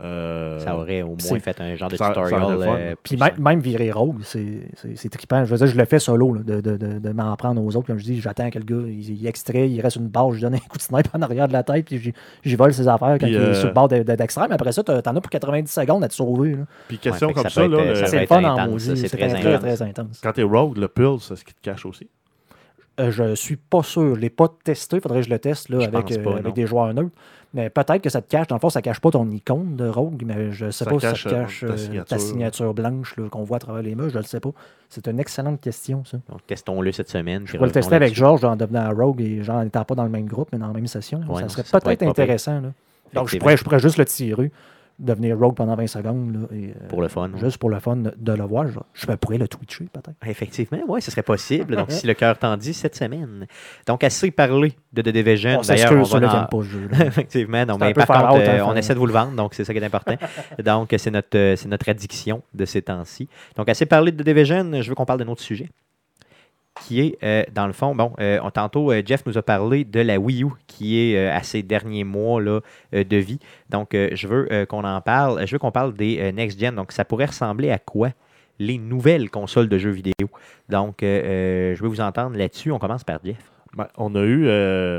Euh, ça aurait au moins c'est- fait un genre de ça- tutorial. fun. euh, Puis même, même virer rogue, c'est c'est- c'est trippant. Je veux dire, je le fais solo, là, de, de, de, de m'en prendre aux autres. Comme je dis, j'attends que le gars, il, il extrait, il reste une barre, je lui donne un coup de sniper en arrière de la tête, puis j'y- vole ses affaires quand Puis, il est euh, sur le bord de- de- d'extrême. Mais après ça, t'en as pour 90 secondes à te sauver. là. Puis question Ouais, comme ça C'est fun en maudit. c'est C'est très très, très, intense. quand t'es rogue, le pulse, est-ce qu'il te cache aussi Euh, je suis pas sûr. Je l'ai pas testé. Il faudrait que je le teste là, Je avec, euh, avec des joueurs neutres. Mais peut-être que ça te cache. Dans le fond, ça cache pas ton icône de Rogue, mais je sais Ça pas si cache, ça te euh, cache ta signature. ta signature blanche qu'on voit à travers les murs. Je le sais pas. C'est une excellente question, ça. Donc, testons-le cette semaine. Je vais le tester avec Georges en devenant Rogue et genre en n'étant pas dans le même groupe, mais dans la même session. Ouais, ça serait peut-être intéressant. là. Donc, je pourrais, je pourrais juste le tirer, devenir Rogue pendant 20 secondes. là, et, euh, Pour le fun. Juste pour le fun de, le voir. Je, je pourrais le twitcher, peut-être. Effectivement, oui, ce serait possible. Donc, si le cœur t'en dit, cette semaine. Donc, assez parlé de The Division. On D'ailleurs, on va en- pas jeu. Effectivement, non, mais par hein, euh, on essaie de vous le vendre, donc c'est ça qui est important. donc, c'est notre, euh, notre addiction de ces temps-ci. Donc, assez parlé de The Division, je veux qu'on parle d'un autre sujet qui est, euh, dans le fond, bon, euh, tantôt, euh, Jeff nous a parlé de la Wii U qui est à ses derniers mois là, de vie. Donc, je veux qu'on en parle. Je veux qu'on parle des next-gen. Donc, ça pourrait ressembler à quoi? Les nouvelles consoles de jeux vidéo. Donc, je veux vous entendre là-dessus. On commence par Jeff. Ben, on a eu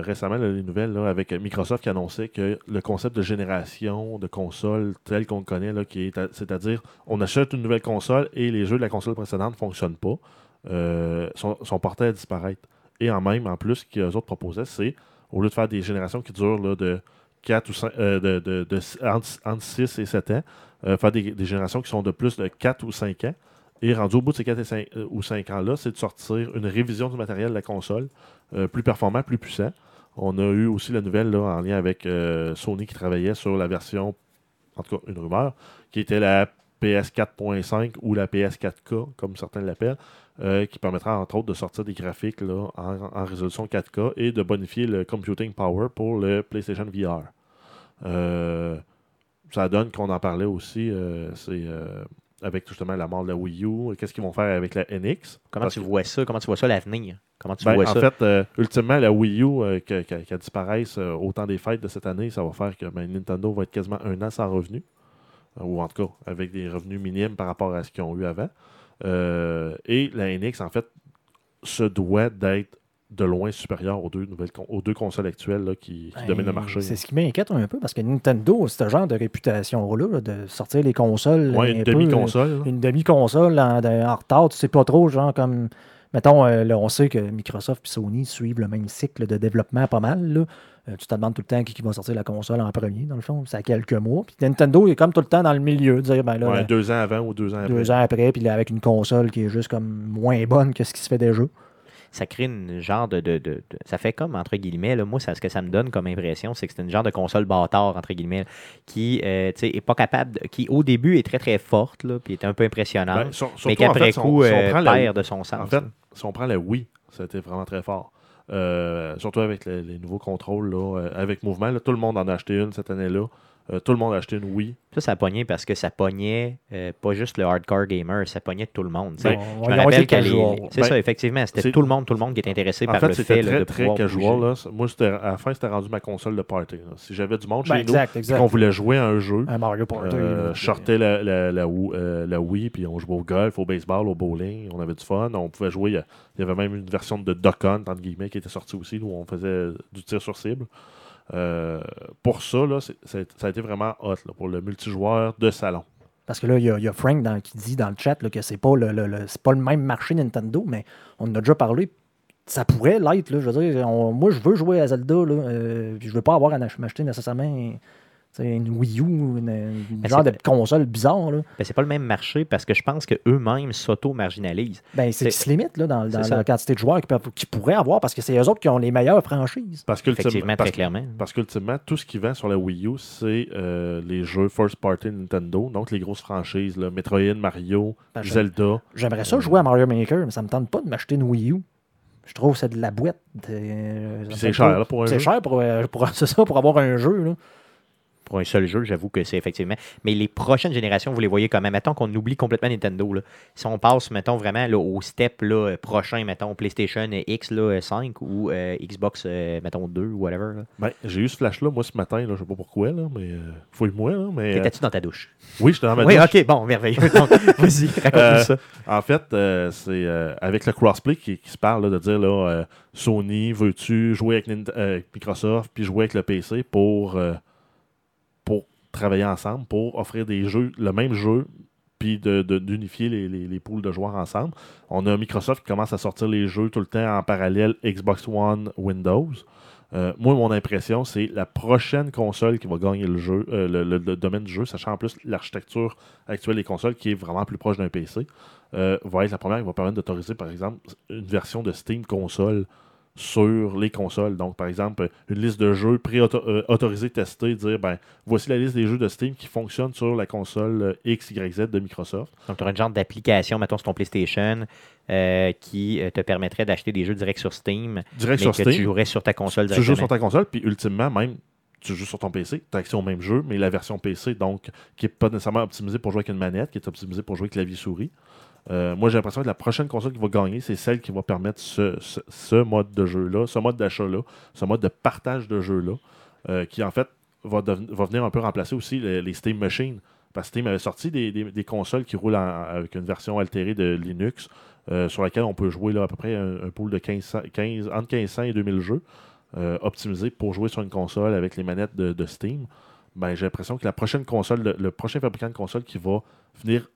récemment les nouvelles là, avec Microsoft qui annonçait que le concept de génération de console tel qu'on connaît, c'est-à-dire on achète une nouvelle console et les jeux de la console précédente ne fonctionnent pas, euh, sont, portés à disparaître. Et en même, en plus, ce qu'eux autres proposaient, c'est, au lieu de faire des générations qui durent là, de 4 ou 5, euh, de, de- de- entre, entre 6 et 7 ans, euh, faire des, des générations qui sont de plus de 4 ou 5 ans. Et rendu au bout de ces 4 et 5, euh, ou 5 ans-là, c'est de sortir une révision du matériel de la console, plus performant, plus puissant. On a eu aussi la nouvelle là, en lien avec Sony qui travaillait sur la version, en tout cas une rumeur, qui était la PS 4.5 ou la PS 4K, comme certains l'appellent, euh, qui permettra entre autres de sortir des graphiques là, en, en résolution 4K et de bonifier le computing power pour le PlayStation VR. Euh, ça donne qu'on en parlait aussi, euh, c'est avec justement la mort de la Wii U, qu'est-ce qu'ils vont faire avec la NX. Comment Parce tu vois ça? Comment tu vois ça l'avenir? Comment tu ben, vois en ça? fait, euh, ultimement, la Wii U, euh, que- que- qu'elle disparaisse euh, au temps des fêtes de cette année, ça va faire que ben, Nintendo va être quasiment un an sans revenus. Ou en tout cas, avec des revenus minimes par rapport à ce qu'ils ont eu avant. Euh, et la NX, en fait, se doit d'être de loin supérieure aux deux, nouvelles aux deux consoles actuelles là, qui, qui dominent le Ben, marché. C'est ce qui m'inquiète un peu parce que Nintendo, c'est ce genre de réputation-là, là, de sortir les consoles. Ouais, un une demi-console. Une demi-console en, de- en retard, tu sais pas trop, genre comme. Mettons, euh, là, on sait que Microsoft et Sony suivent le même cycle de développement pas mal. là. Euh, tu te demandes tout le temps qui, qui va sortir la console en premier, dans le fond. C'est à quelques mois. Puis Nintendo est comme tout le temps dans le milieu, dire, ben là, Ouais, deux ans avant ou deux ans après. deux ans après, puis là, avec une console qui est juste comme moins bonne que ce qui se fait déjà. Ça crée une genre de, de- de- de- Ça fait comme, entre guillemets, là, moi, ça, ce que ça me donne comme impression, c'est que c'est une genre de console bâtard, entre guillemets, qui euh, tu sais, est pas capable, qui au début est très très forte, là, puis est un peu impressionnante, Ben, sur- mais en qu'après si on- coup, si on euh, prend la- perd de son sens. En fait, là. si on prend la Wii, ça a été vraiment très fort. Euh, surtout avec les, les nouveaux contrôles, là, euh, avec mouvement. là, tout le monde en a acheté une cette année-là. Euh, tout le monde a acheté une Wii. Ça, ça pognait parce que ça pognait euh, pas juste le hardcore gamer, ça pognait tout le monde. Ben, On- je me rappelle qu'à. C'est Ben, ça, effectivement. C'était tout le monde, tout le monde qui était intéressé En par fait, le fait là, très, de très pouvoir casual. Là. Moi, c'était- à la fin, c'était rendu ma console de party. là. Si j'avais du monde Ben, chez exact, nous, qu'on voulait jouer à un jeu, Un Mario Party. euh, là, je sortais la, la, la, Wii- euh, la Wii, puis on jouait au golf, au baseball, au bowling. On avait du fun. On pouvait jouer. Il y avait même une version de Duck Hunt, entre guillemets, qui était sortie aussi, où on faisait du tir sur cible. Euh, pour ça, là, ça a été vraiment hot pour le multijoueur de salon. Parce que là, il y, a- Frank qui dit dans le chat que c'est pas le, pas le même marché Nintendo, mais on en a déjà parlé. Ça pourrait l'être. Je veux moi, je veux jouer à Zelda. Là, euh, je veux pas avoir à ach- m'acheter nécessairement une Wii U, une, une Mais genre de c'est- console bizarre. Là. Ben, c'est pas le même marché parce que je pense qu'eux-mêmes s'auto-marginalisent. Ben, c'est C'est- qu'ils se limite là, dans, dans c'est ça. la quantité de joueurs qu'ils, pourraient avoir parce que c'est eux autres qui ont les meilleures franchises. Parce qu'ultimement, Effectivement, parce très clairement. Parce qu'ultimement, tout ce qui vend sur la Wii U, c'est euh, les jeux first party Nintendo, donc les grosses franchises, là, Metroid, Mario, Ben, Zelda. J'aimerais ça jouer à Mario Maker, mais ça me tente pas de m'acheter une Wii U. Je trouve que c'est de la boîte. tente c'est cher là, pour un C'est jeu. cher pour, euh, pour, c'est ça, pour avoir un jeu. Là. Pour un seul jeu, j'avoue que c'est effectivement. Mais les prochaines générations, vous les voyez comment? Mettons qu'on oublie complètement Nintendo. Là. Si on passe, mettons, vraiment là, au step là, prochain, mettons, PlayStation X là, 5 ou euh, Xbox, euh, mettons, 2 ou whatever. Ben, j'ai eu ce flash-là, moi, ce matin, là, je sais pas pourquoi, là, mais euh, fouille-moi, mais... euh, T'étais-tu dans ta douche? oui, j'étais dans ma oui, douche. ok, bon, merveilleux. Vas-y, raconte-nous Euh, ça. En fait, euh, c'est euh, avec le crossplay qui, qui se parle de dire là, euh, Sony, veux-tu jouer avec, euh, Microsoft puis jouer avec le PC pour, euh, pour travailler ensemble, pour offrir des jeux, le même jeu, puis de- de- d'unifier les, les, les pools de joueurs ensemble. On a Microsoft qui commence à sortir les jeux tout le temps en parallèle Xbox One, Windows. Euh, moi, mon impression, c'est la prochaine console qui va gagner le jeu, euh, le- le domaine du jeu, sachant en plus l'architecture actuelle des consoles qui est vraiment plus proche d'un PC, euh, va être la première qui va permettre d'autoriser, par exemple, une version de Steam console sur les consoles. Donc, par exemple, une liste de jeux pré-autorisés, testés, dire, ben, voici la liste des jeux de Steam qui fonctionnent sur la console euh, X, Y, Z de Microsoft. Donc, tu aurais une genre d'application, mettons, sur ton PlayStation euh, qui euh, te permettrait d'acheter des jeux direct sur Steam, Direct mais sur que Steam. tu jouerais sur ta console tu joues directement. sur ta console, puis ultimement, même, tu joues sur ton PC, tu as accès au même jeu, mais la version PC, donc, qui n'est pas nécessairement optimisée pour jouer avec une manette, qui est optimisée pour jouer avec clavier-souris. Euh, moi, j'ai l'impression que la prochaine console qui va gagner, c'est celle qui va permettre ce, ce- mode de jeu-là, ce mode d'achat-là, ce mode de partage de jeux-là, euh, qui en fait va, va venir un peu remplacer aussi les, Steam Machines. Parce que Steam avait sorti des, des- consoles qui roulent en- avec une version altérée de Linux, euh, sur laquelle on peut jouer là, à peu près un, pool de 15, 15, entre 1500 et 2000 jeux, optimisés pour jouer sur une console avec les manettes de, de Steam. Ben, j'ai l'impression que la prochaine console, le, le prochain fabricant de console qui va venir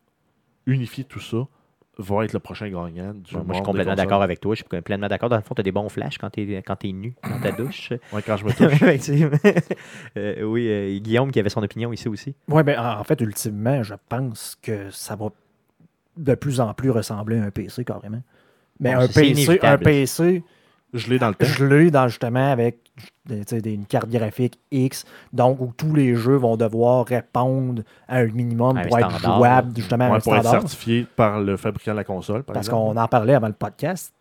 unifier tout ça, va être le prochain gagnant du Moi, je suis complètement d'accord avec toi. Je suis pleinement d'accord. Dans le fond, tu as des bons flashs quand tu es, nu dans ta douche. Ouais, quand je me touche. Effectivement. Euh, oui, euh, Guillaume qui avait son opinion ici aussi. Oui, ben, en fait, ultimement, je pense que ça va de plus en plus ressembler à un PC carrément. Mais Bon, un, PC, un. PC, je l'ai dans le temps. je l'ai dans, justement avec une carte graphique X, donc où tous les jeux vont devoir répondre à un minimum À un pour être standard. jouables justement à Ouais, un pour être standard. certifié par le fabricant de la console, par Parce qu'on en parlait avant le podcast.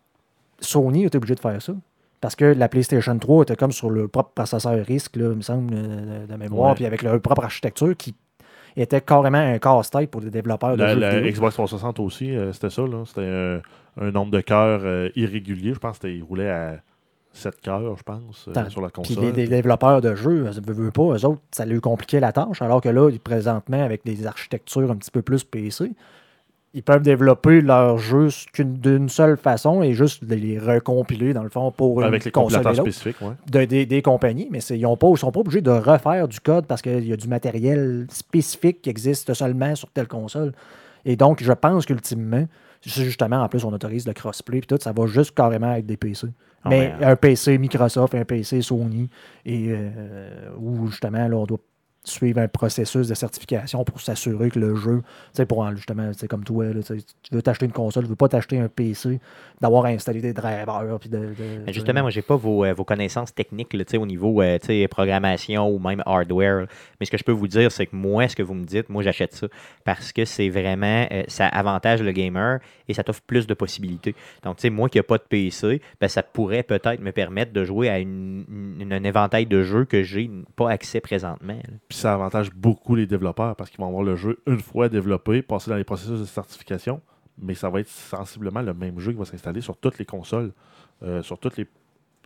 Sony était obligé de faire ça. Parce que la PlayStation 3 était comme sur le propre processeur risque, là, il me semble, de, de mémoire, Ouais. puis avec leur propre architecture qui était carrément un casse-tête pour les développeurs de La, jeux la vidéo. Xbox 360 aussi, euh, c'était ça. C'était un, un nombre de cœurs euh, irrégulier. Je pense qu'il roulait à 7 cœurs, je pense, euh, sur la Puis console. les, les développeurs de jeux, ne veulent pas, eux autres, ça lui compliquait la tâche, alors que là, ils- présentement, avec des architectures un petit peu plus PC, ils peuvent développer leurs jeux qu'une- d'une seule façon et juste les recompiler, dans le fond, pour une Avec les console spécifiques, ouais. de- des, des compagnies, mais ils ne sont pas obligés de refaire du code parce qu'il y a du matériel spécifique qui existe seulement sur telle console. Et donc, je pense qu'ultimement, c'est justement, en plus, on autorise le crossplay, puis tout, ça va juste carrément avec des PC. Ah mais ouais, un PC Microsoft, un PC Sony, et euh, où justement, là, on doit suivre un processus de certification pour s'assurer que le jeu, tu sais, pour en- justement, c'est comme toi, tu veux t'acheter une console, tu veux pas t'acheter un PC, d'avoir installé des drivers, de, Justement, moi, j'ai pas vos, euh, vos connaissances techniques là, au niveau euh, programmation ou même hardware. Mais ce que je peux vous dire, c'est que moi, ce que vous me dites, moi, j'achète ça parce que c'est vraiment, euh, ça avantage le gamer et ça t'offre plus de possibilités. Donc, tu sais, moi qui n'ai pas de PC, ben, ça pourrait peut-être me permettre de jouer à une, un éventail de jeux que j'ai pas accès présentement. Puis ça avantage beaucoup les développeurs parce qu'ils vont avoir le jeu une fois développé, passer dans les processus de certification, mais ça va être sensiblement le même jeu qui va s'installer sur toutes les consoles, euh, sur, toutes les,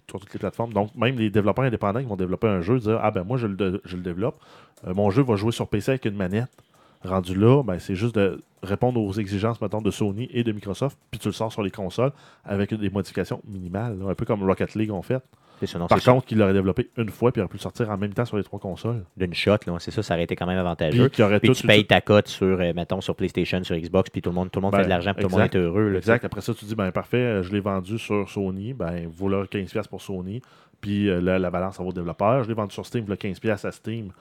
sur toutes les plateformes. Donc, même les développeurs indépendants qui vont développer un jeu, dire Ah ben moi je le, développe, euh, mon jeu va jouer sur PC avec une manette. Rendu là, ben, c'est juste de répondre aux exigences mettons, de Sony et de Microsoft, puis tu le sors sur les consoles avec des modifications minimales, un peu comme Rocket League ont fait. C'est ça, non, Par c'est contre, qu'il l'aurait développé une fois, puis il aurait pu le sortir en même temps sur les trois consoles. D'une shot, là, c'est ça, ça aurait été quand même avantageux. Puis qu'il aurait Puis tout tu payes ta cote sur, euh, mettons, sur PlayStation, sur Xbox, puis tout le monde, tout le monde Ben, fait de l'argent, puis tout le monde est heureux. là, Exact. Après ça, tu dis, ben parfait, euh, je l'ai vendu sur Sony, ben vaut là 15$ pour Sony, puis euh, la, la balance, ça va au développeur. Je l'ai vendu sur Steam, le 15$ à Steam,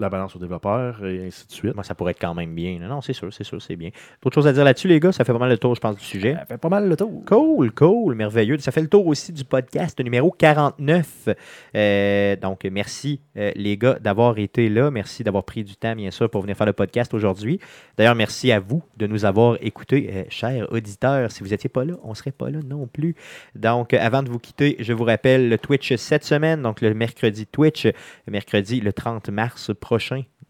la balance au développeur, et ainsi de suite. Moi, ça pourrait être quand même bien. Non, non, c'est sûr, c'est sûr, c'est bien. D'autres choses à dire là-dessus, les gars? Ça fait pas mal le tour, je pense, du sujet. Ça fait pas mal le tour. Cool, cool, merveilleux. Ça fait le tour aussi du podcast numéro 49. Euh, donc, merci euh, les gars d'avoir été là. Merci d'avoir pris du temps, bien sûr, pour venir faire le podcast aujourd'hui. D'ailleurs, merci à vous de nous avoir écoutés, euh, chers auditeurs. Si vous n'étiez pas là, on ne serait pas là non plus. Donc, euh, avant de vous quitter, je vous rappelle le Twitch cette semaine, donc le mercredi Twitch, le mercredi le 30 mars prochain,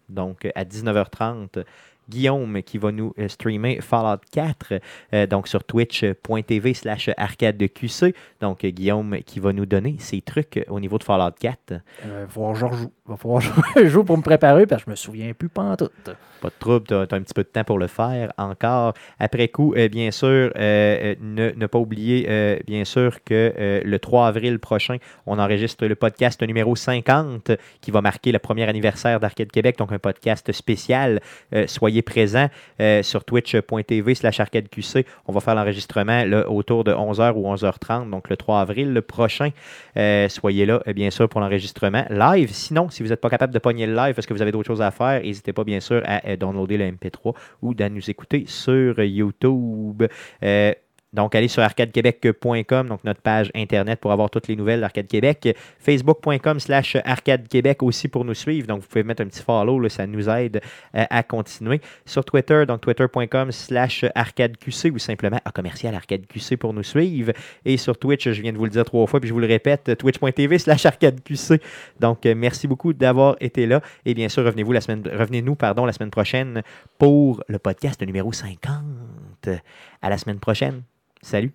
donc euh, à 19h30. Guillaume qui va nous euh, streamer Fallout 4, euh, donc sur twitch.tv slash arcade de QC. Donc euh, Guillaume qui va nous donner ses trucs euh, au niveau de Fallout 4. Il va falloir que je rejoue. Il va falloir que je joue pour me préparer parce que je me souviens plus pantoute. Pas de trouble, tu as, un petit peu de temps pour le faire encore. Après coup, euh, bien sûr, euh, euh, ne, ne pas oublier, euh, bien sûr, que euh, le 3 avril prochain, on enregistre le podcast numéro 50 qui va marquer le premier anniversaire d'Arcade Québec, donc un podcast spécial. Euh, soyez présents euh, sur twitch.tv slash arcadeqc. On va faire l'enregistrement autour de 11h ou 11h30, donc le 3 avril le prochain. Euh, soyez là, euh, bien sûr, pour l'enregistrement live. Sinon, si vous n'êtes pas capable de pogner le live parce que vous avez d'autres choses à faire, n'hésitez pas, bien sûr, à euh, downloader le MP3 ou à nous écouter sur YouTube. Donc, allez sur arcadequebec.com, donc notre page Internet pour avoir toutes les nouvelles d'Arcade Québec. Facebook.com slash Arcade Québec aussi pour nous suivre. Donc, vous pouvez mettre un petit follow, ça nous aide euh, à continuer. Sur Twitter, donc twitter.com slash ArcadeQC ou simplement à commercial ArcadeQC pour nous suivre. Et sur Twitch, je viens de vous le dire trois fois, puis je vous le répète, twitch.tv slash ArcadeQC. Donc, euh, merci beaucoup d'avoir été là. Et bien sûr, revenez-vous la semaine, revenez-nous pardon, la semaine prochaine pour le podcast numéro 50. À la semaine prochaine. Salut.